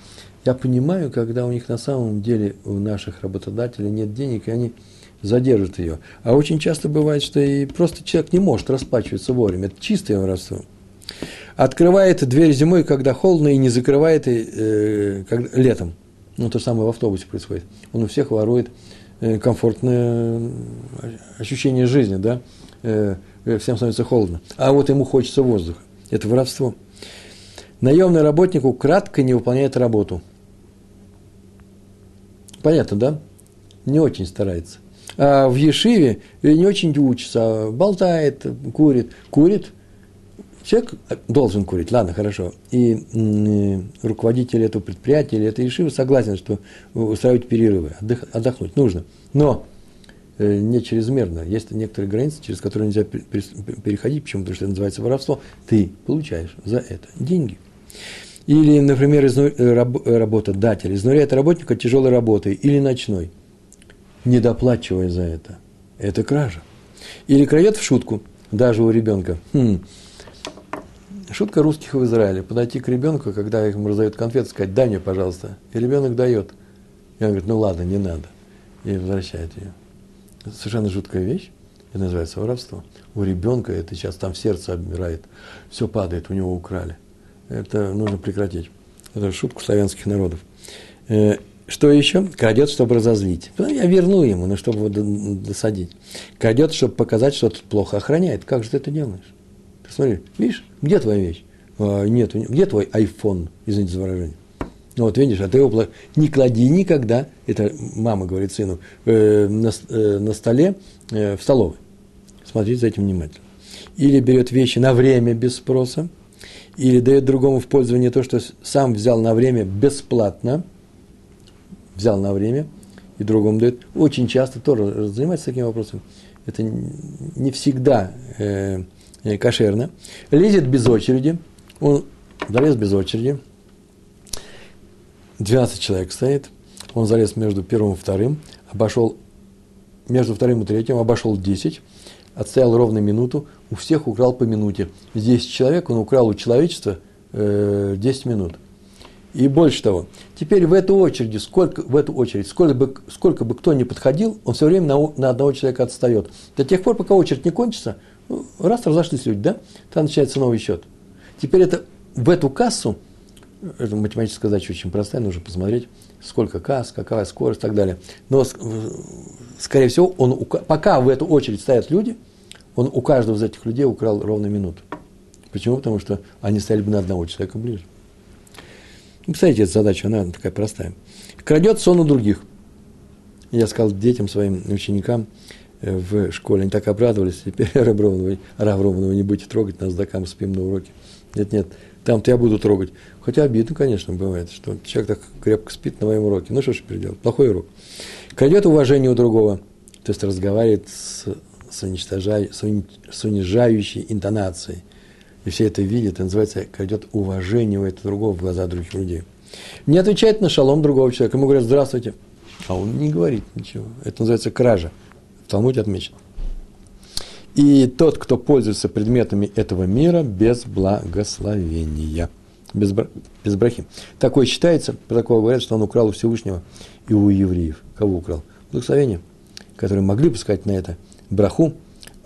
S1: Я понимаю, когда у них на самом деле, у наших работодателей нет денег, и они задержат ее. А очень часто бывает, что и просто человек не может расплачиваться вовремя. Это чистое воровство. Открывает дверь зимой, когда холодно, и не закрывает э, когда, летом. Ну, то же самое в автобусе происходит. Он у всех ворует Э, комфортное ощущение жизни, да, э, всем становится холодно. А вот ему хочется воздуха. Это воровство. Наемный работник кратко не выполняет работу. Понятно, да? Не очень старается. А в Ешиве не очень учится, болтает, курит. Курит, Человек должен курить, ладно, хорошо. И э, руководитель этого предприятия или этой ешивы согласен, что устраивать перерывы, отдохнуть нужно. Но не чрезмерно. Есть некоторые границы, через которые нельзя переходить. Почему? Потому что это называется воровство. Ты получаешь за это деньги. Или, например, изну, э, раб, работодатель изнуряет работника тяжелой работой или ночной, не доплачивая за это. Это кража. Или крадет в шутку, даже у ребенка. Хм, Шутка русских в Израиле. Подойти к ребенку, когда ему раздают конфеты, сказать, дай мне, пожалуйста. И ребенок дает. И он говорит, ну ладно, не надо. И возвращает ее. Совершенно жуткая вещь. Это называется воровство. У ребенка это сейчас там сердце обмирает. Все падает, у него украли. Это нужно прекратить. Это шутка славянских народов. Э, что еще? Крадет, чтобы разозлить. Я верну ему, но чтобы его досадить. Крадет, чтобы показать, что ты плохо охраняет. Как же ты это делаешь? Смотри, видишь, где твоя вещь? А, нет, где твой iPhone, извините за выражение? Ну вот видишь, а ты его не клади никогда, это мама говорит сыну, э, на, э, на столе э, в столовой. Смотрите за этим внимательно. Или берет вещи на время без спроса, или дает другому в пользование то, что сам взял на время бесплатно, взял на время, и другому дает. Очень часто тоже занимается таким вопросом. это не всегда э, э кошерно, лезет без очереди, он залез без очереди, 12 человек стоит, он залез между первым и вторым, обошел между вторым и третьим, обошел 10, отстоял ровно минуту, у всех украл по минуте. Здесь человек, он украл у человечества э, 10 минут. И больше того, теперь в эту очередь, сколько, в эту очередь, сколько бы, сколько бы кто ни подходил, он все время на, на одного человека отстает. До тех пор, пока очередь не кончится, ну, раз разошлись люди, да, там начинается новый счет. Теперь это, в эту кассу, это математическая задача очень простая, нужно посмотреть, сколько касс, какая скорость и так далее. Но, скорее всего, он, пока в эту очередь стоят люди, он у каждого из этих людей украл ровно минуту. Почему? Потому что они стояли бы на одного человека ближе. Ну, представляете, эта задача, она такая простая. Крадет сон у других. Я сказал детям, своим ученикам э, в школе, они так обрадовались, теперь [LAUGHS] Равровного, Равровного не будете трогать, нас докам спим на уроке. Нет, нет, там-то я буду трогать. Хотя обидно, конечно, бывает, что человек так крепко спит на моем уроке. Ну, что ж теперь делать? Плохой урок. Крадет уважение у другого, то есть разговаривает с, с, уничтожай, с унижающей интонацией и все это видят, это называется, крадет уважение у этого другого в глаза других людей. Не отвечает на шалом другого человека. Ему говорят, здравствуйте. А он не говорит ничего. Это называется кража. В Талмуде отмечено. И тот, кто пользуется предметами этого мира без благословения. Без, без брахи. Такой считается, про такого говорят, что он украл у Всевышнего и у евреев. Кого украл? Благословение, которые могли бы сказать на это браху,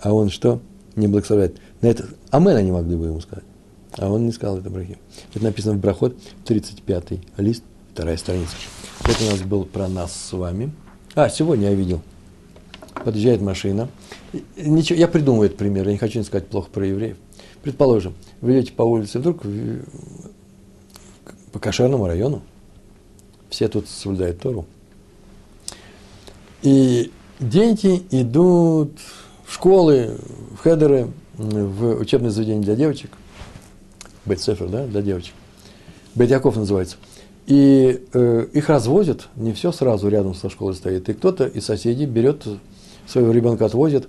S1: а он что? Не благословляет. На это Амен они могли бы ему сказать. А он не сказал это брахи. Это написано в Брахот, 35-й лист, вторая страница. Это у нас был про нас с вами. А, сегодня я видел. Подъезжает машина. Ничего, я придумываю этот пример, я не хочу сказать плохо про евреев. Предположим, вы идете по улице, вдруг по кошерному району, все тут соблюдают Тору, и дети идут в школы, в хедеры, в учебное заведение для девочек, בית ספר, да, для девочек, Бет-Яков называется, и э, их развозят, не все сразу рядом со школой стоит, и кто-то из соседей берет своего ребенка, отвозит,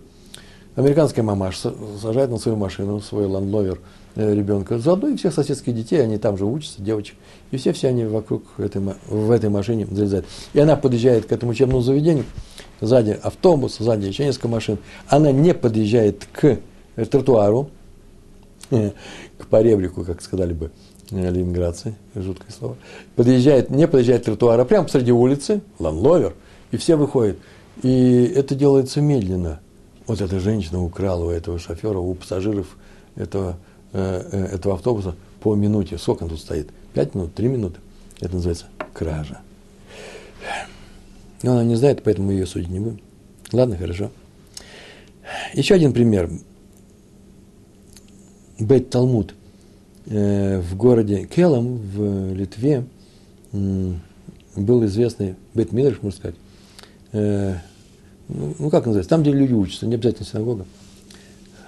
S1: американская мамаша сажает на свою машину, свой лендровер э, ребенка, заодно и всех соседских детей, они там же учатся, девочек, и все, все они вокруг этой, в этой машине залезают. И она подъезжает к этому учебному заведению, сзади автобус, сзади еще несколько машин, она не подъезжает к к тротуару, к поребрику, как сказали бы э, ленинградцы, жуткое слово, подъезжает, не подъезжает к тротуару, а прямо посреди улицы, ланловер, и все выходят. И это делается медленно. Вот эта женщина украла у этого шофера, у пассажиров этого, э, э, этого автобуса по минуте. Сколько он тут стоит? Пять минут, три минуты. Это называется кража. Но она не знает, поэтому ее судить не будем. Ладно, хорошо. Еще один пример. Бет Талмуд э, в городе Келам в Литве был известный Бет Мидрш, можно сказать. Ну, ну, как называется? Там, где люди учатся, не обязательно синагога.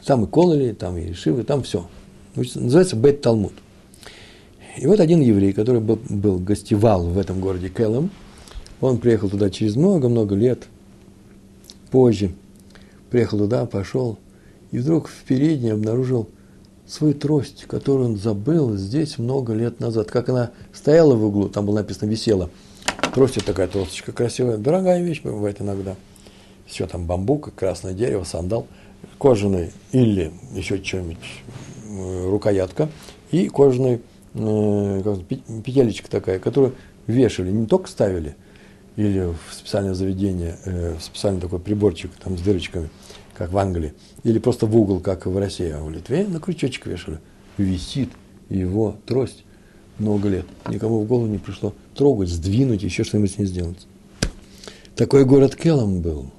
S1: Там и кололи, там и шивы, там все. Называется Бет Талмуд. И вот один еврей, который был, был гостевал в этом городе Келам, он приехал туда через много-много лет позже. Приехал туда, пошел, и вдруг в передней обнаружил свою трость, которую он забыл здесь много лет назад. Как она стояла в углу, там было написано «висела». Трость такая тросточка красивая, дорогая вещь бывает иногда. Все там бамбук, красное дерево, сандал, кожаный или еще что-нибудь, э, рукоятка и кожаный э, петелечка такая, которую вешали, не только ставили, или в специальное заведение, э, специальный такой приборчик там с дырочками – как в Англии, или просто в угол, как в России, а в Литве на крючочек вешали. Висит его трость много лет. Никому в голову не пришло трогать, сдвинуть, еще что-нибудь с ней сделать. Такой город Келом был.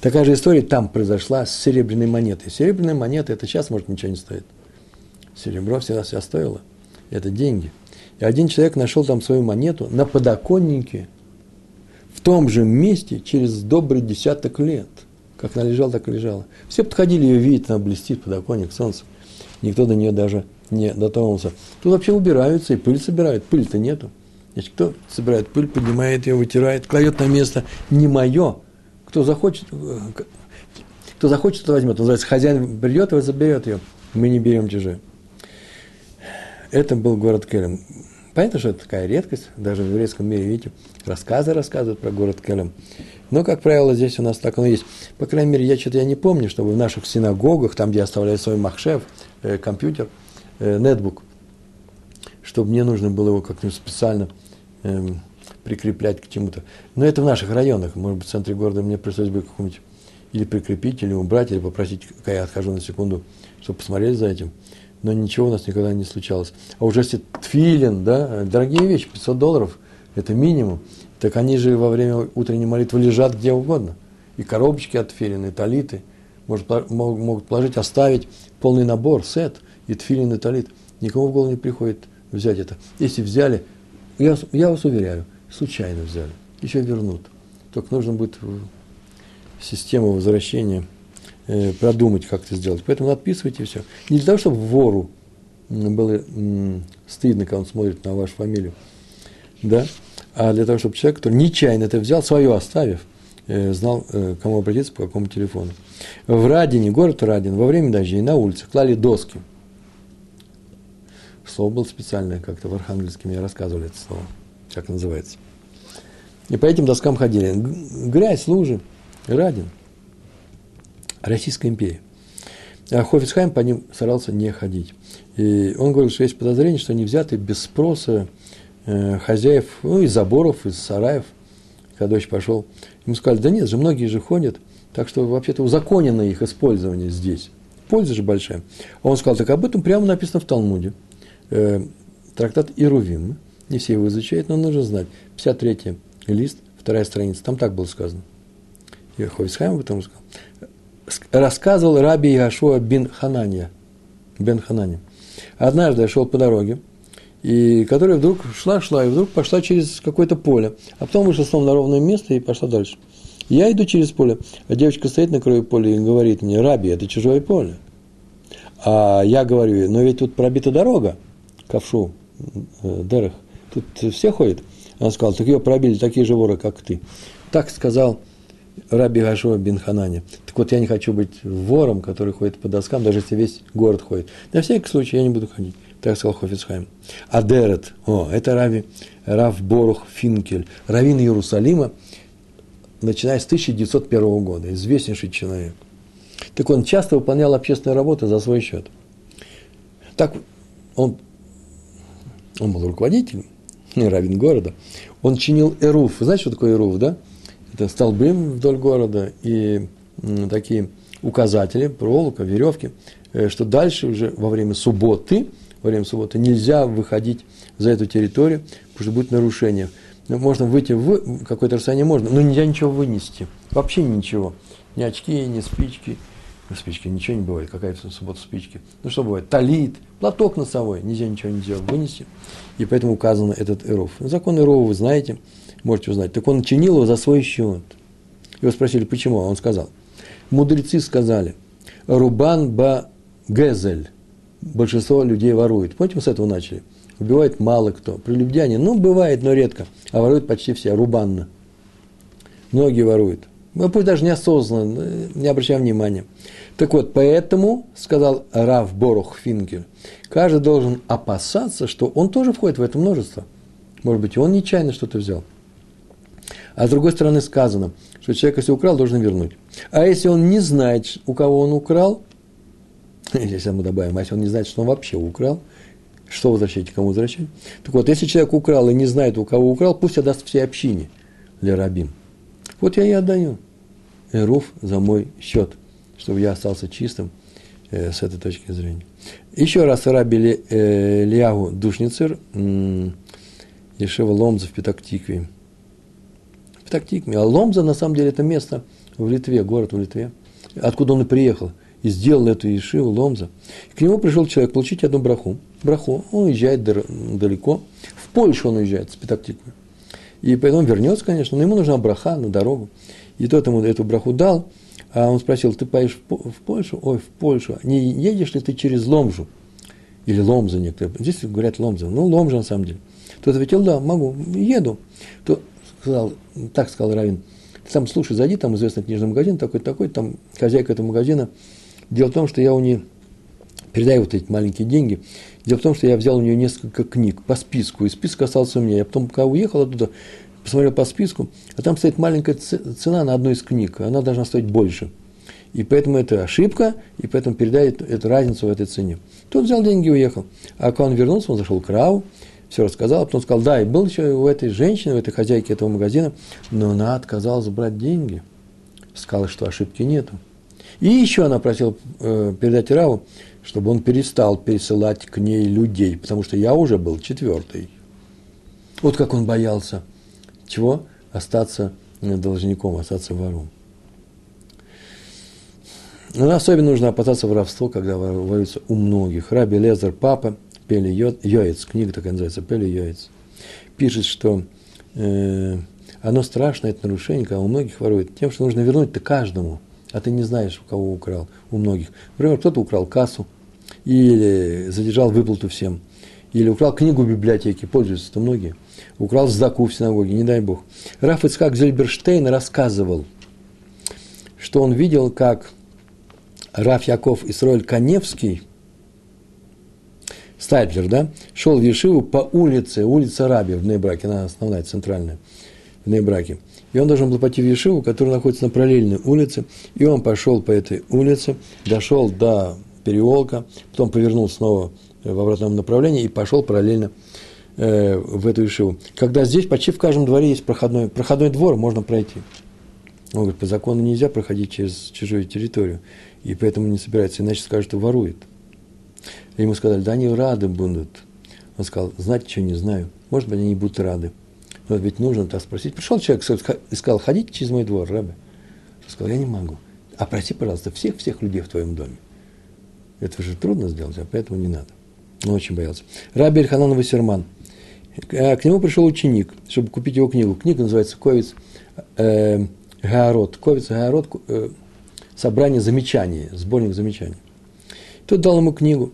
S1: Такая же история там произошла с серебряной монетой. Серебряная монета, это сейчас, может, ничего не стоит. Серебро всегда все стоило. Это деньги. И один человек нашел там свою монету на подоконнике в том же месте через добрый десяток лет – как она лежала, так и лежала. Все подходили ее видеть, она блестит, подоконник, солнце. Никто до нее даже не дотронулся. Тут вообще убираются и пыль собирают. Пыль-то нету. Значит, кто собирает пыль, поднимает ее, вытирает, кладет на место. Не мое. Кто захочет. Э, Кто захочет, кто возьмет. Называется, хозяин придет и заберет ее. Мы не берем чужие. Это был город Келем. Понятно, что это такая редкость, даже в еврейском мире, видите, рассказы рассказывают про город Келем. Но, как правило, здесь у нас так оно есть. По крайней мере, я что-то я не помню, чтобы в наших синагогах, там, где я оставляю свой махшев, э, компьютер, э, нетбук, чтобы мне нужно было его как-нибудь специально э, прикреплять к чему-то. Но это в наших районах. Может быть, в центре города мне пришлось бы какому-нибудь или прикрепить, или убрать, или попросить, когда я отхожу на секунду, чтобы посмотреть за этим – но ничего у нас никогда не случалось. А уже если тфилин, да, дорогие вещи, 500 долларов, это минимум, так они же во время утренней молитвы лежат где угодно. И коробочки от тфилин, и талиты. Может, могут положить, оставить полный набор, сет, и тфилин, и талит. Никому в голову не приходит взять это. Если взяли, я, я вас уверяю, случайно взяли, еще вернут. Только нужно будет систему возвращения – э, продумать, как это сделать. Поэтому отписывайте все. Не для того, чтобы вору было стыдно, когда он смотрит на вашу фамилию, да, а для того, чтобы человек, который нечаянно это взял, свое оставив, э, знал, э, кому обратиться, по какому телефону. В Радине, город Радин, во время дождей на улице клали доски. Слово было специальное, как-то в Архангельске мне рассказывали это слово, как называется. И по этим доскам ходили. Грязь, лужи, Радин – Российская империя. А Хофицхайм по ним старался не ходить. И он говорил, что есть подозрение, что они взяты без спроса э, хозяев, ну, из заборов, из сараев. Когда дождь пошел, ему сказали, да нет же, многие же ходят, так что вообще-то узаконено их использование здесь. Польза же большая. А он сказал, так об этом прямо написано в Талмуде. Э, трактат Ирувим. Не все его изучают, но нужно знать. 53 лист, вторая страница. Там так было сказано. Ховисхайм об этом сказал рассказывал раби Яшуа бин Ханания. Бен Ханани. Однажды я шел по дороге, и которая вдруг шла-шла, и вдруг пошла через какое-то поле, а потом вышла снова на ровное место и пошла дальше. Я иду через поле, а девочка стоит на краю поля и говорит мне, Раби, это чужое поле. А я говорю, но ведь тут пробита дорога, ковшу, э, дерах, тут все ходят. Она сказала, так ее пробили такие же воры, как ты. Так сказал Раби Гашуа бин Ханани. Так вот, я не хочу быть вором, который ходит по доскам, даже если весь город ходит. На всякий случай я не буду ходить. Так сказал Хофицхайм. Адерет, о, это Рави, Рав Борух Финкель, раввин Иерусалима, начиная с 1901 года, известнейший человек. Так он часто выполнял общественную работу за свой счет. Так он, он был руководителем, раввин города, он чинил эруф. Вы знаете, что такое эруф, да? это столбы вдоль города и такие указатели, проволока, веревки, э, что дальше уже во время субботы, во время субботы нельзя выходить за эту территорию, потому что будет нарушение. Ну, можно выйти в какое-то расстояние, можно, но нельзя ничего вынести. Вообще ничего. Ни очки, ни спички. Спички, ничего не бывает. Какая в субботу спички? Ну, что бывает? Талит, платок носовой. Нельзя ничего нельзя вынести. И поэтому указан этот эров. Закон эрова вы знаете – можете узнать. Так он чинил его за свой счет. Его спросили, почему? Он сказал, мудрецы сказали, Рубан ба Гезель. Большинство людей ворует. Помните, мы с этого начали? Убивает мало кто. Прелюбдяне, ну, бывает, но редко. А воруют почти все, рубанно. Многие воруют. Ну, пусть даже неосознанно, не обращая внимания. Так вот, поэтому, сказал Рав Борух Финкер, каждый должен опасаться, что он тоже входит в это множество. Может быть, он нечаянно что-то взял. А с другой стороны сказано, что человек, если украл, должен вернуть. А если он не знает, у кого он украл, [LAUGHS] если мы добавим, а если он не знает, что он вообще украл, что возвращать, кому возвращать? Так вот, если человек украл и не знает, у кого украл, пусть отдаст всей общине для рабим. Вот я и отдаю. Эруф за мой счет, чтобы я остался чистым э, с этой точки зрения. Еще раз Раби Ли, э, Лиягу Душницер, э, Ешева Ломза в Петактикве в Тактикме. А Ломза, на самом деле, это место в Литве, город в Литве, откуда он и приехал, и сделал эту Ишиву, Ломза. К нему пришел человек получить одну браху. Браху, он уезжает далеко, в Польшу он уезжает с Петактикмы. И поэтому вернется, конечно, но ему нужна браха на дорогу. И тот ему эту браху дал, а он спросил, ты поедешь в Польшу? Ой, в Польшу. Не едешь ли ты через Ломжу? Или Ломза некоторые. Здесь говорят Ломза. Ну, Ломжа на самом деле. Тот ответил, да, могу, еду. То сказал, так сказал Равин, Ты там, слушай, зайди, там известный книжный магазин, такой-такой, там хозяйка этого магазина. Дело в том, что я у нее передаю вот эти маленькие деньги. Дело в том, что я взял у нее несколько книг по списку, и список остался у меня. Я потом, пока уехал оттуда, посмотрел по списку, а там стоит маленькая цена на одну из книг, она должна стоить больше. И поэтому это ошибка, и поэтому передает эту разницу в этой цене. Тот взял деньги и уехал. А когда он вернулся, он зашел к Раву, все рассказал, а потом сказал, да, и был еще у этой женщины, у этой хозяйки этого магазина, но она отказалась брать деньги. Сказала, что ошибки нету. И еще она просила э, передать Раву, чтобы он перестал пересылать к ней людей, потому что я уже был четвертый. Вот как он боялся. Чего? Остаться должником, остаться вором. Но особенно нужно опасаться воровства, когда воруются у многих. Раби Лезер, папа, Пели Йоец, книга такая называется, Пели Йоец, пишет, что э, оно страшно, это нарушение, когда у многих воруют, тем, что нужно вернуть-то каждому, а ты не знаешь, у кого украл, у многих. Например, кто-то украл кассу, или задержал выплату всем, или украл книгу в библиотеке, пользуются-то многие, украл сдаку в синагоге, не дай бог. Раф Ицхак Зельберштейн рассказывал, что он видел, как Раф Яков Исроэль Каневский, Стайплер, да, шел в Ешиву по улице, улица Раби в Нейбраке, она основная, центральная, в Нейбраке. И он должен был пойти в Ешиву, которая находится на параллельной улице, и он пошел по этой улице, дошел до переулка, потом повернул снова в обратном направлении и пошел параллельно э, в эту Ешиву. Когда здесь почти в каждом дворе есть проходной, проходной двор, можно пройти. Он говорит, по закону нельзя проходить через чужую территорию, и поэтому не собирается, иначе скажут, что ворует. Ему сказали, да они рады будут. Он сказал, знать, что не знаю. Может быть, они не будут рады. Но ведь нужно так спросить. Пришел человек и сказал, ходите через мой двор, раби. Он сказал, я не могу. Опроси, пожалуйста, всех-всех людей в твоем доме. Это же трудно сделать, а поэтому не надо. Он очень боялся. Раби Эльханан Вассерман. Э, к нему пришел ученик, чтобы купить его книгу. Книга называется «Ковец э, Гаород». «Ковец Гаород» э, собрание замечаний, сборник замечаний. Тот дал ему книгу,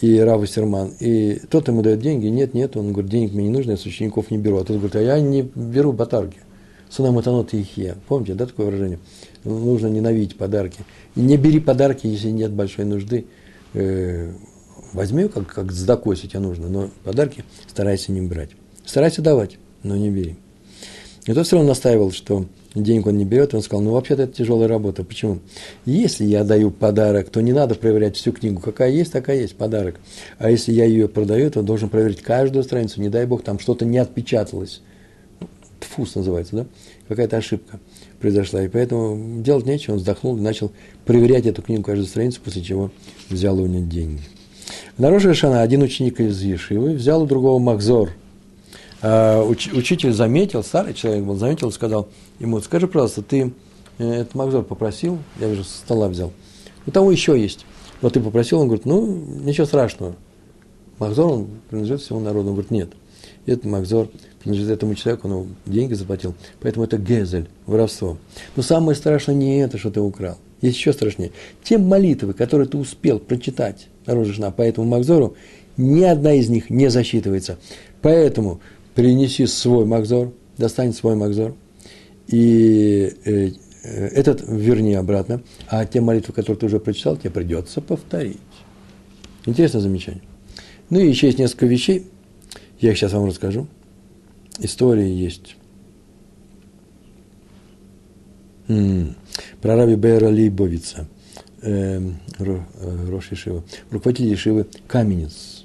S1: и Рава Серман, и тот ему дает деньги, нет, нет, он говорит, денег мне не нужно, я с учеников не беру. А тот говорит, а я не беру подарки. Сунаматанот ихе. Помните, да, такое выражение? Нужно ненавидеть подарки. И не бери подарки, если нет большой нужды. Э, возьми, как, как сдаку, если тебе нужно, но подарки старайся не брать. Старайся давать, но не бери. И тот все равно настаивал, что денег он не берет, он сказал, ну, вообще-то это тяжелая работа. Почему? Если я даю подарок, то не надо проверять всю книгу. Какая есть, такая есть подарок. А если я ее продаю, то должен проверить каждую страницу. Не дай бог, там что-то не отпечаталось. Тфус называется, да? Какая-то ошибка произошла. И поэтому делать нечего. Он вздохнул и начал проверять эту книгу, каждую страницу, после чего взял у него деньги. На Роша один ученик из Ешивы взял у другого Махзор – а, уч, учитель заметил, старый человек был, заметил сказал ему, скажи, пожалуйста, ты э, этот Махзор попросил, я вижу, со стола взял, у того еще есть. Вот ты попросил, он говорит, ну, ничего страшного. Махзор, он принадлежит всему народу. Он говорит, нет, этот Махзор принадлежит этому человеку, он деньги заплатил. Поэтому это гезель, воровство. Но самое страшное не это, что ты украл. Есть еще страшнее. Те молитвы, которые ты успел прочитать, наружу по этому Махзору, ни одна из них не засчитывается. Поэтому принеси свой магзор, достань свой магзор, и э, э, этот верни обратно, а те молитвы, которые ты уже прочитал, тебе придется повторить. Интересное замечание. Ну и еще есть несколько вещей, я их сейчас вам расскажу. Истории есть. М-м. Про раби Бейра Лейбовица, э, Рош Ешива, руководитель Ешивы Каменец.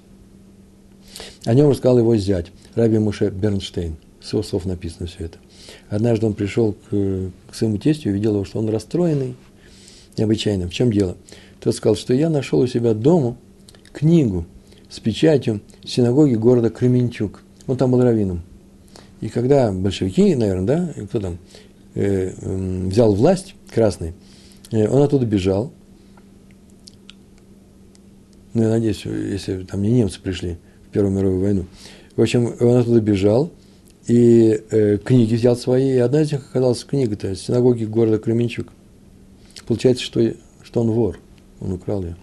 S1: О нем рассказал его зять. Раби Муше Бернштейн. С его слов написано все это. Однажды он пришел к, к своему тестю и видел его, что он расстроенный, необычайно. В чем дело? Тот сказал, что я нашел у себя дома книгу с печатью синагоги города Кременчук. Он там был раввином. И когда большевики, наверное, да, кто там, э, э, взял власть красный, э, он оттуда бежал. Ну, я надеюсь, если там не немцы пришли в Первую мировую войну. В общем, он оттуда бежал, и э, книги взял свои, и одна из них оказалась книга-то синагоги города Кременчук. Получается, что, что он вор, он украл ее.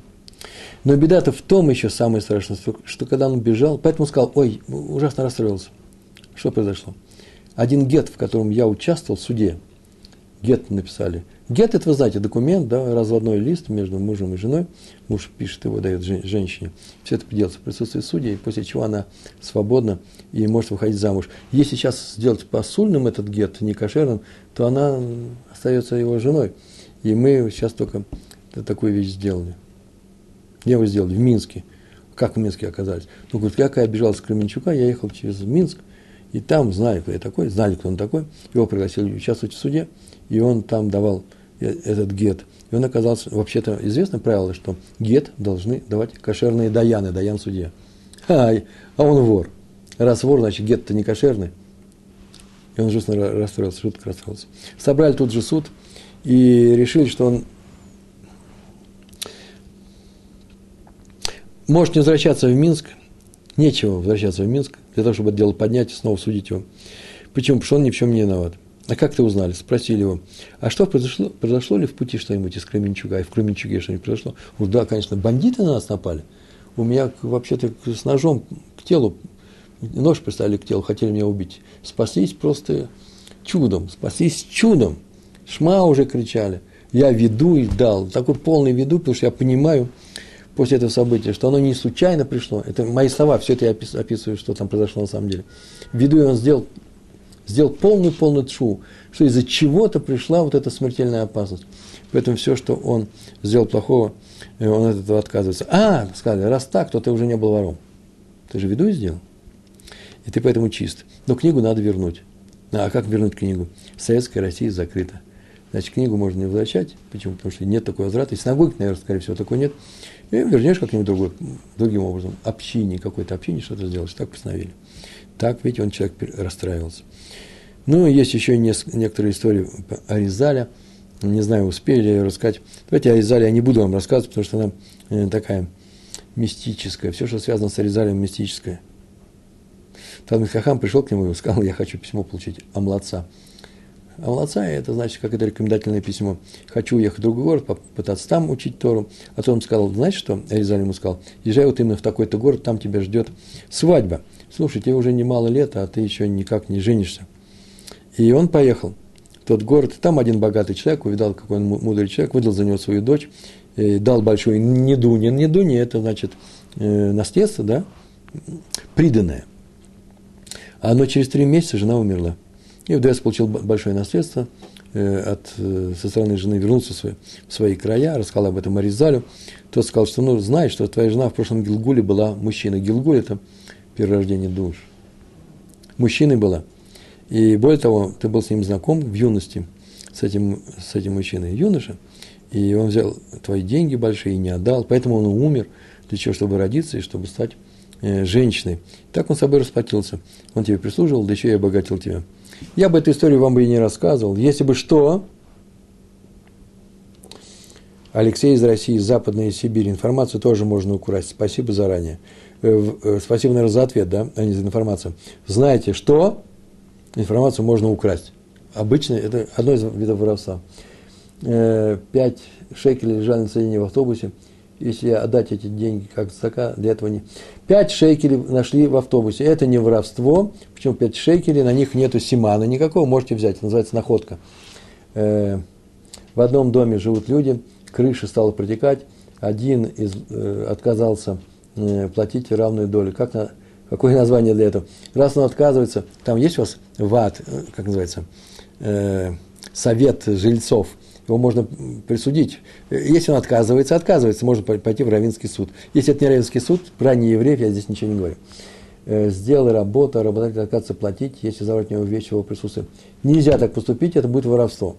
S1: Но беда-то в том еще самое страшное, что когда он бежал, поэтому сказал, ой, ужасно расстроился. Что произошло? Один гет, в котором я участвовал в суде, Гет написали. Гет – это, вы знаете, документ, да, разводной лист между мужем и женой. Муж пишет его, дает женщине. Все это делается в присутствии судьи, после чего она свободна и может выходить замуж. Если сейчас сделать посульным этот гет, не кошерным, то она остается его женой. И мы сейчас только такую вещь сделали. Где его сделали? В Минске. Как в Минске оказались? Ну, говорит, я когда обижался Кременчука, я ехал через Минск, и там, знаю, кто я такой, знали, кто он такой, его пригласили участвовать в суде, и он там давал э, этот гет. И он оказался, вообще-то известно правило, что гет должны давать кошерные даяны, даян судья. А, а он вор. Раз вор, значит, гет-то не кошерный. И он жестко расстроился, жутко расстроился. Собрали тут же суд и решили, что он может не возвращаться в Минск, нечего возвращаться в Минск, для того, чтобы это дело поднять и снова судить его. Почему? Потому что он ни в чем не виноват. А как ты узнали? Спросили его. А что произошло? Произошло ли в пути что-нибудь из Кременчуга? И в Кременчуге что-нибудь произошло? Уж да, конечно, бандиты на нас напали. У меня вообще-то с ножом к телу, нож приставили к телу, хотели меня убить. Спаслись просто чудом, спаслись чудом. Шма уже кричали. Я веду и дал. Такой полный веду, потому что я понимаю, после этого события, что оно не случайно пришло. Это мои слова, все это я описываю, что там произошло на самом деле. Ввиду и он сделал, сделал полную-полную тшу, что из-за чего-то пришла вот эта смертельная опасность. Поэтому все, что он сделал плохого, э, он от этого отказывается. А, сказали, раз так, то ты уже не был вором. Ты же виду сделал. И ты поэтому чист. Но книгу надо вернуть. А как вернуть книгу? Советская Россия закрыта. Значит, книгу можно не возвращать. Почему? Потому что нет такой возврата. И синагоги, наверное, скорее всего, такой нет. И вернешь как-нибудь другой, другим образом. Общине, какой-то общине что-то сделаешь. Так постановили. Так, видите, он человек расстраивался. Ну, есть еще некоторые истории о Ризале. Не знаю, успели ли рассказать. Давайте о Ризале я не буду вам рассказывать, потому что она э, такая мистическая. Все, что связано с Аризалем, мистическое. Талмит Хахам пришел к нему и сказал, я хочу письмо получить о младца. А молодца, это значит, как это рекомендательное письмо. Хочу уехать в другой город, попытаться там учить Тору. А то он сказал, знаешь что, Аризаль ему сказал, езжай вот именно в такой-то город, там тебя ждет свадьба. Слушай, тебе уже немало лет, а ты еще никак не женишься. И он поехал в тот город, там один богатый человек, увидал, какой он мудрый человек, выдал за него свою дочь, дал большую недунье. Недунье – это, значит, э, наследство, да, приданное. Но через три месяца жена умерла. И Иудес получил большое наследство э, от, э, со стороны жены, вернулся в свои, в свои края, рассказал об этом Аризалю. Тот сказал, что ну, знаешь, что твоя жена в прошлом Гилгуле была мужчиной. Гилгуль – это перерождение душ. Мужчиной была. И более того, ты был с ним знаком в юности, с этим, с этим мужчиной, юноша, и он взял твои деньги большие и не отдал, поэтому он умер, для чего, чтобы родиться и чтобы стать э, женщиной. Так он с собой расплатился. Он тебе прислуживал, да еще и обогатил тебя. Я бы эту историю вам бы и не рассказывал. Если бы что, Алексей из России, из Западной Сибири. Информацию тоже можно украсть. Спасибо заранее. Э, э, спасибо, наверное, за ответ, да, а не за информацию. Знаете, что информацию можно украсть. Обычно это одно из видов воровства. Э, пять шекелей лежали на сиденье в автобусе – если отдать эти деньги как зака, для этого не... Пять шекелей нашли в автобусе. Это не воровство. Почему пять шекелей? На них нету симана никакого. Можете взять. Это называется находка. Э, в одном доме живут люди. Крыша стала протекать. Один из, э, отказался платить равную долю. Как на, какое название для этого? Раз он отказывается, там есть у вас ВАД, как называется, совет жильцов – его можно присудить. Если он отказывается, отказывается, можно пойти в Равинский суд. Если это не Равинский суд, ранний евреев, я здесь ничего не говорю. Э, сделай работу, работодатель отказывается платить, если забрать у него вещи его присутствии. Нельзя так поступить, это будет воровство.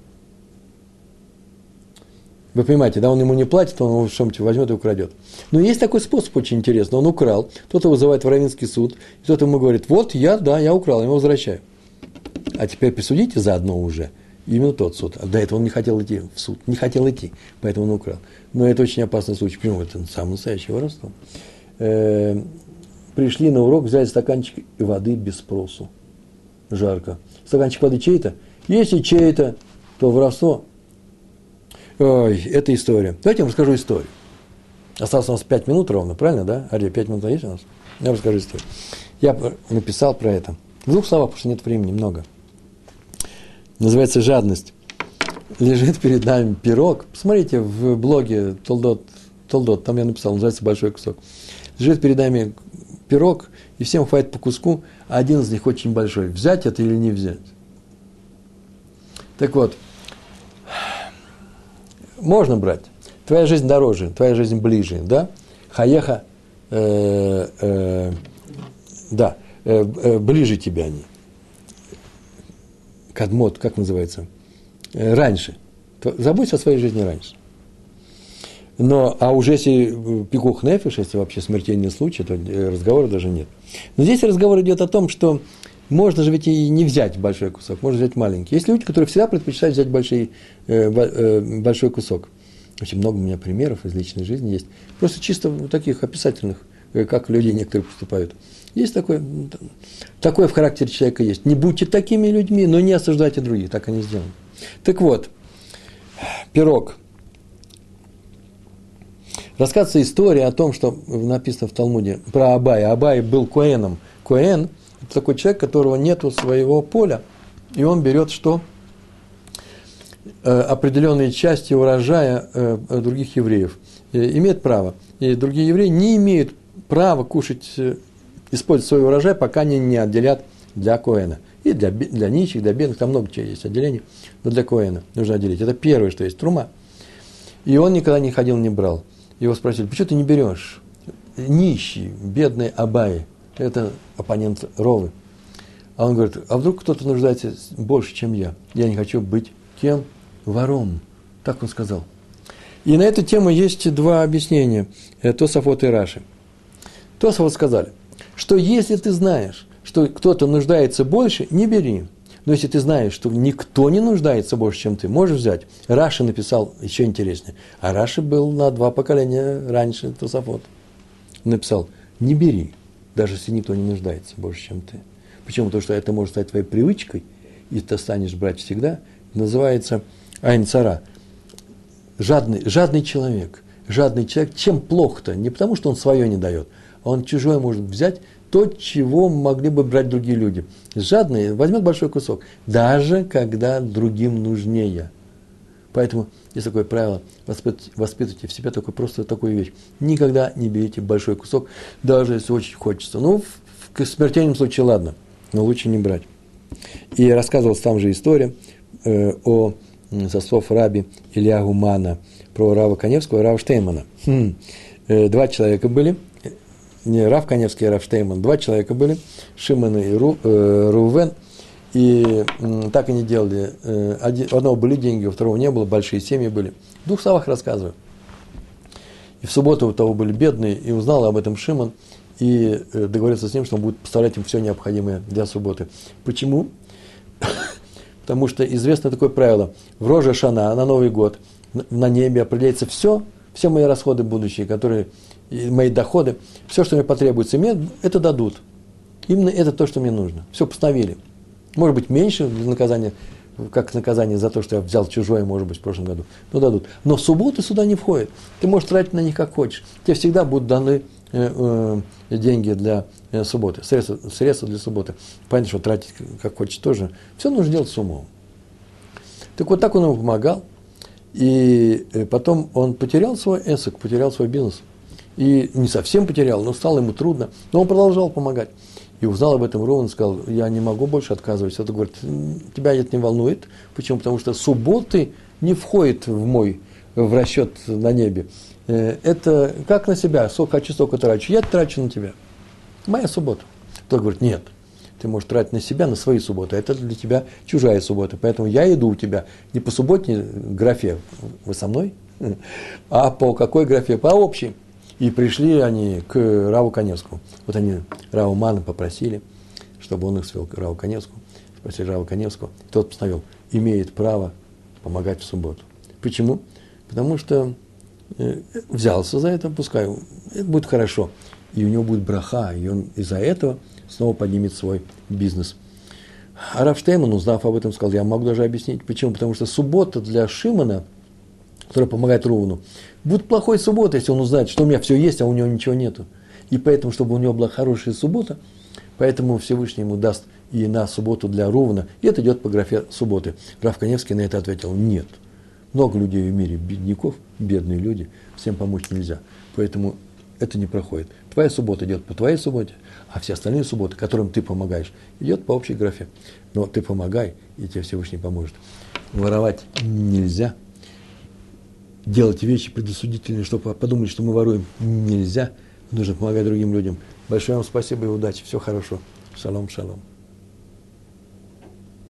S1: Вы понимаете, да, он ему не платит, он его что-нибудь возьмет и украдет. Но есть такой способ очень интересный. Он украл, кто-то вызывает в Равинский суд, кто-то ему говорит, вот я, да, я украл, я его возвращаю. А теперь присудите заодно уже – Именно тот суд. А до этого он не хотел идти в суд. Не хотел идти, поэтому он украл. Но это очень опасный случай. Почему? Это самое настоящее воровство. Э, пришли на урок, взяли стаканчик воды без спросу. Жарко. Стаканчик воды чей-то? Если чей-то, то воровство. Ой, это история. Давайте я вам расскажу историю. Осталось у нас 5 минут ровно, правильно, да? Ария, 5 минут есть у нас? Я расскажу историю. Я написал про это. В двух словах, потому что нет времени, много – называется жадность. лежит перед нами пирог. Посмотрите в блоге Толдот, Толдот, там я написал, называется «Большой кусок». Лежит перед нами пирог, и всем хватит по куску, а один из них очень большой. Взять это или не взять? Так вот, можно брать. Твоя жизнь дороже, твоя жизнь ближе, да? Хаеха, э, э, да, э, э, ближе тебя они. Кадмот, как называется? Э, раньше. Забудь о своей жизни раньше. Но, а уже если пикух нефиш, если вообще смертельный случай, то э, разговора даже нет. Но здесь разговор идет о том, что можно же ведь и не взять большой кусок, можно взять маленький. Есть люди, которые всегда предпочитают взять большой, э, э, большой кусок. Очень много у меня примеров из личной жизни есть. Просто чисто таких описательных, э, как люди некоторые поступают. Есть такое, такое в характере человека есть. Не будьте такими людьми, но не осуждайте других, так они сделаны. Так вот, пирог – Рассказывается история о том, что написано в Талмуде про Абая. Абай был Коэном. Коэн – это такой человек, которого нет своего поля, и он берет что? Э, определенные части урожая э, других евреев. Имеет право. И другие евреи не имеют права кушать, э, использовать свой урожай, пока они не отделят для Коэна. И для, для нищих, для бедных, там много чего есть отделений, но для Коэна нужно отделить. Это первое, что есть, трума. И он никогда не ходил, не брал. Его спросили, почему ты не берешь? Нищий, бедный Абай, это оппонент Ровы. А он говорит, а вдруг кто-то нуждается больше, чем я? Я не хочу быть кем? Вором. Так он сказал. И на эту тему есть два объяснения. Тософот и Раши. Тософот сказали, что если ты знаешь, что кто-то нуждается больше, не бери. Но если ты знаешь, что никто не нуждается больше, чем ты, можешь взять. Раши написал еще интереснее. А Раши был на два поколения раньше Тософот. Написал, не бери, даже если никто не нуждается больше, чем ты. Почему? Потому что это может стать твоей привычкой, и ты станешь брать всегда. Называется Айнцара. Жадный, жадный человек. Жадный человек. Чем плохо-то? Не потому, что он свое не дает, а он чужое может взять то, чего могли бы брать другие люди. Жадный возьмет большой кусок, даже когда другим нужнее. Поэтому есть такое правило, воспитывайте, в себе такой, просто такую вещь. Никогда не берите большой кусок, даже если очень хочется. Ну, в, в смертельном случае ладно, но лучше не брать. И рассказывалась там же история э, о, со слов раби Илья Гумана, про Рава Коневского и Рава Штеймана. Хм. Э, два человека были – не Рав Коневский, а Рав Штейман, два человека были, Шимон и Ру, э, Рувен, и так они делали. Э, один, у одного были деньги, у второго не было, большие семьи были. В двух словах рассказываю. И в субботу у того были бедные, и узнал об этом Шимон, и э, договорился с ним, что он будет поставлять им все необходимое для субботы. Почему? [LAUGHS] Потому что известно такое правило. В Роже Шана, на Новый год, на небе определяется все, все мои расходы будущие, которые мои доходы, все, что мне потребуется, мне это дадут. Именно это то, что мне нужно. Все постановили. Может быть, меньше наказания, как наказание за то, что я взял чужое, может быть, в прошлом году, но дадут. Но в субботу сюда не входит. Ты можешь тратить на них как хочешь. Тебе всегда будут даны э, э, деньги для э, субботы, средства, средства для субботы. Понятно, что тратить как хочешь тоже. Все нужно делать с умом. Так вот так он ему помогал. И потом он потерял свой эсок, потерял свой бизнес – и не совсем потерял, но стало ему трудно. Но он продолжал помогать. И узнал об этом Рован, сказал, я не могу больше отказывать. Это говорит, тебя это не волнует. Почему? Потому что субботы не входят в мой, в расчет на небе. Э, это как на себя, сколько хочу, столько трачу. Я трачу на тебя. Моя суббота. Тот говорит, нет, ты можешь тратить на себя, на свои субботы. Это для тебя чужая суббота. Поэтому я иду у тебя не по субботней графе, вы со мной, а по какой графе? По общей. И пришли они к Раву Коневскому. Вот они Раву Мана попросили, чтобы он их свел к Раву Коневскому. Спросили Раву Коневского. Тот постановил, имеет право помогать в субботу. Почему? Потому что э, взялся за это, пускай, это будет хорошо. И у него будет браха, и он из-за этого снова поднимет свой бизнес. А Рафштейман, узнав об этом, сказал, я могу даже объяснить, почему. Потому что суббота для Шимона – который помогает Рувну, будет плохой суббота, если он узнает, что у меня все есть, а у него ничего нету. И поэтому, чтобы у него была хорошая суббота, Поэтому Всевышний ему даст и на субботу для Рувна. И это идет по графе субботы. Граф Коневский на это ответил, нет. Много людей в мире, бедняков, бедные люди, всем помочь нельзя. Поэтому это не проходит. Твоя суббота идет по твоей субботе, а все остальные субботы, которым ты помогаешь, идет по общей графе. Но ты помогай, и тебе Всевышний поможет. Воровать нельзя. Делать вещи предосудительные, чтобы подумали, что мы воруем, нельзя. Нужно помогать другим людям. Большое вам спасибо и удачи. Всего хорошего. Шалом, шалом.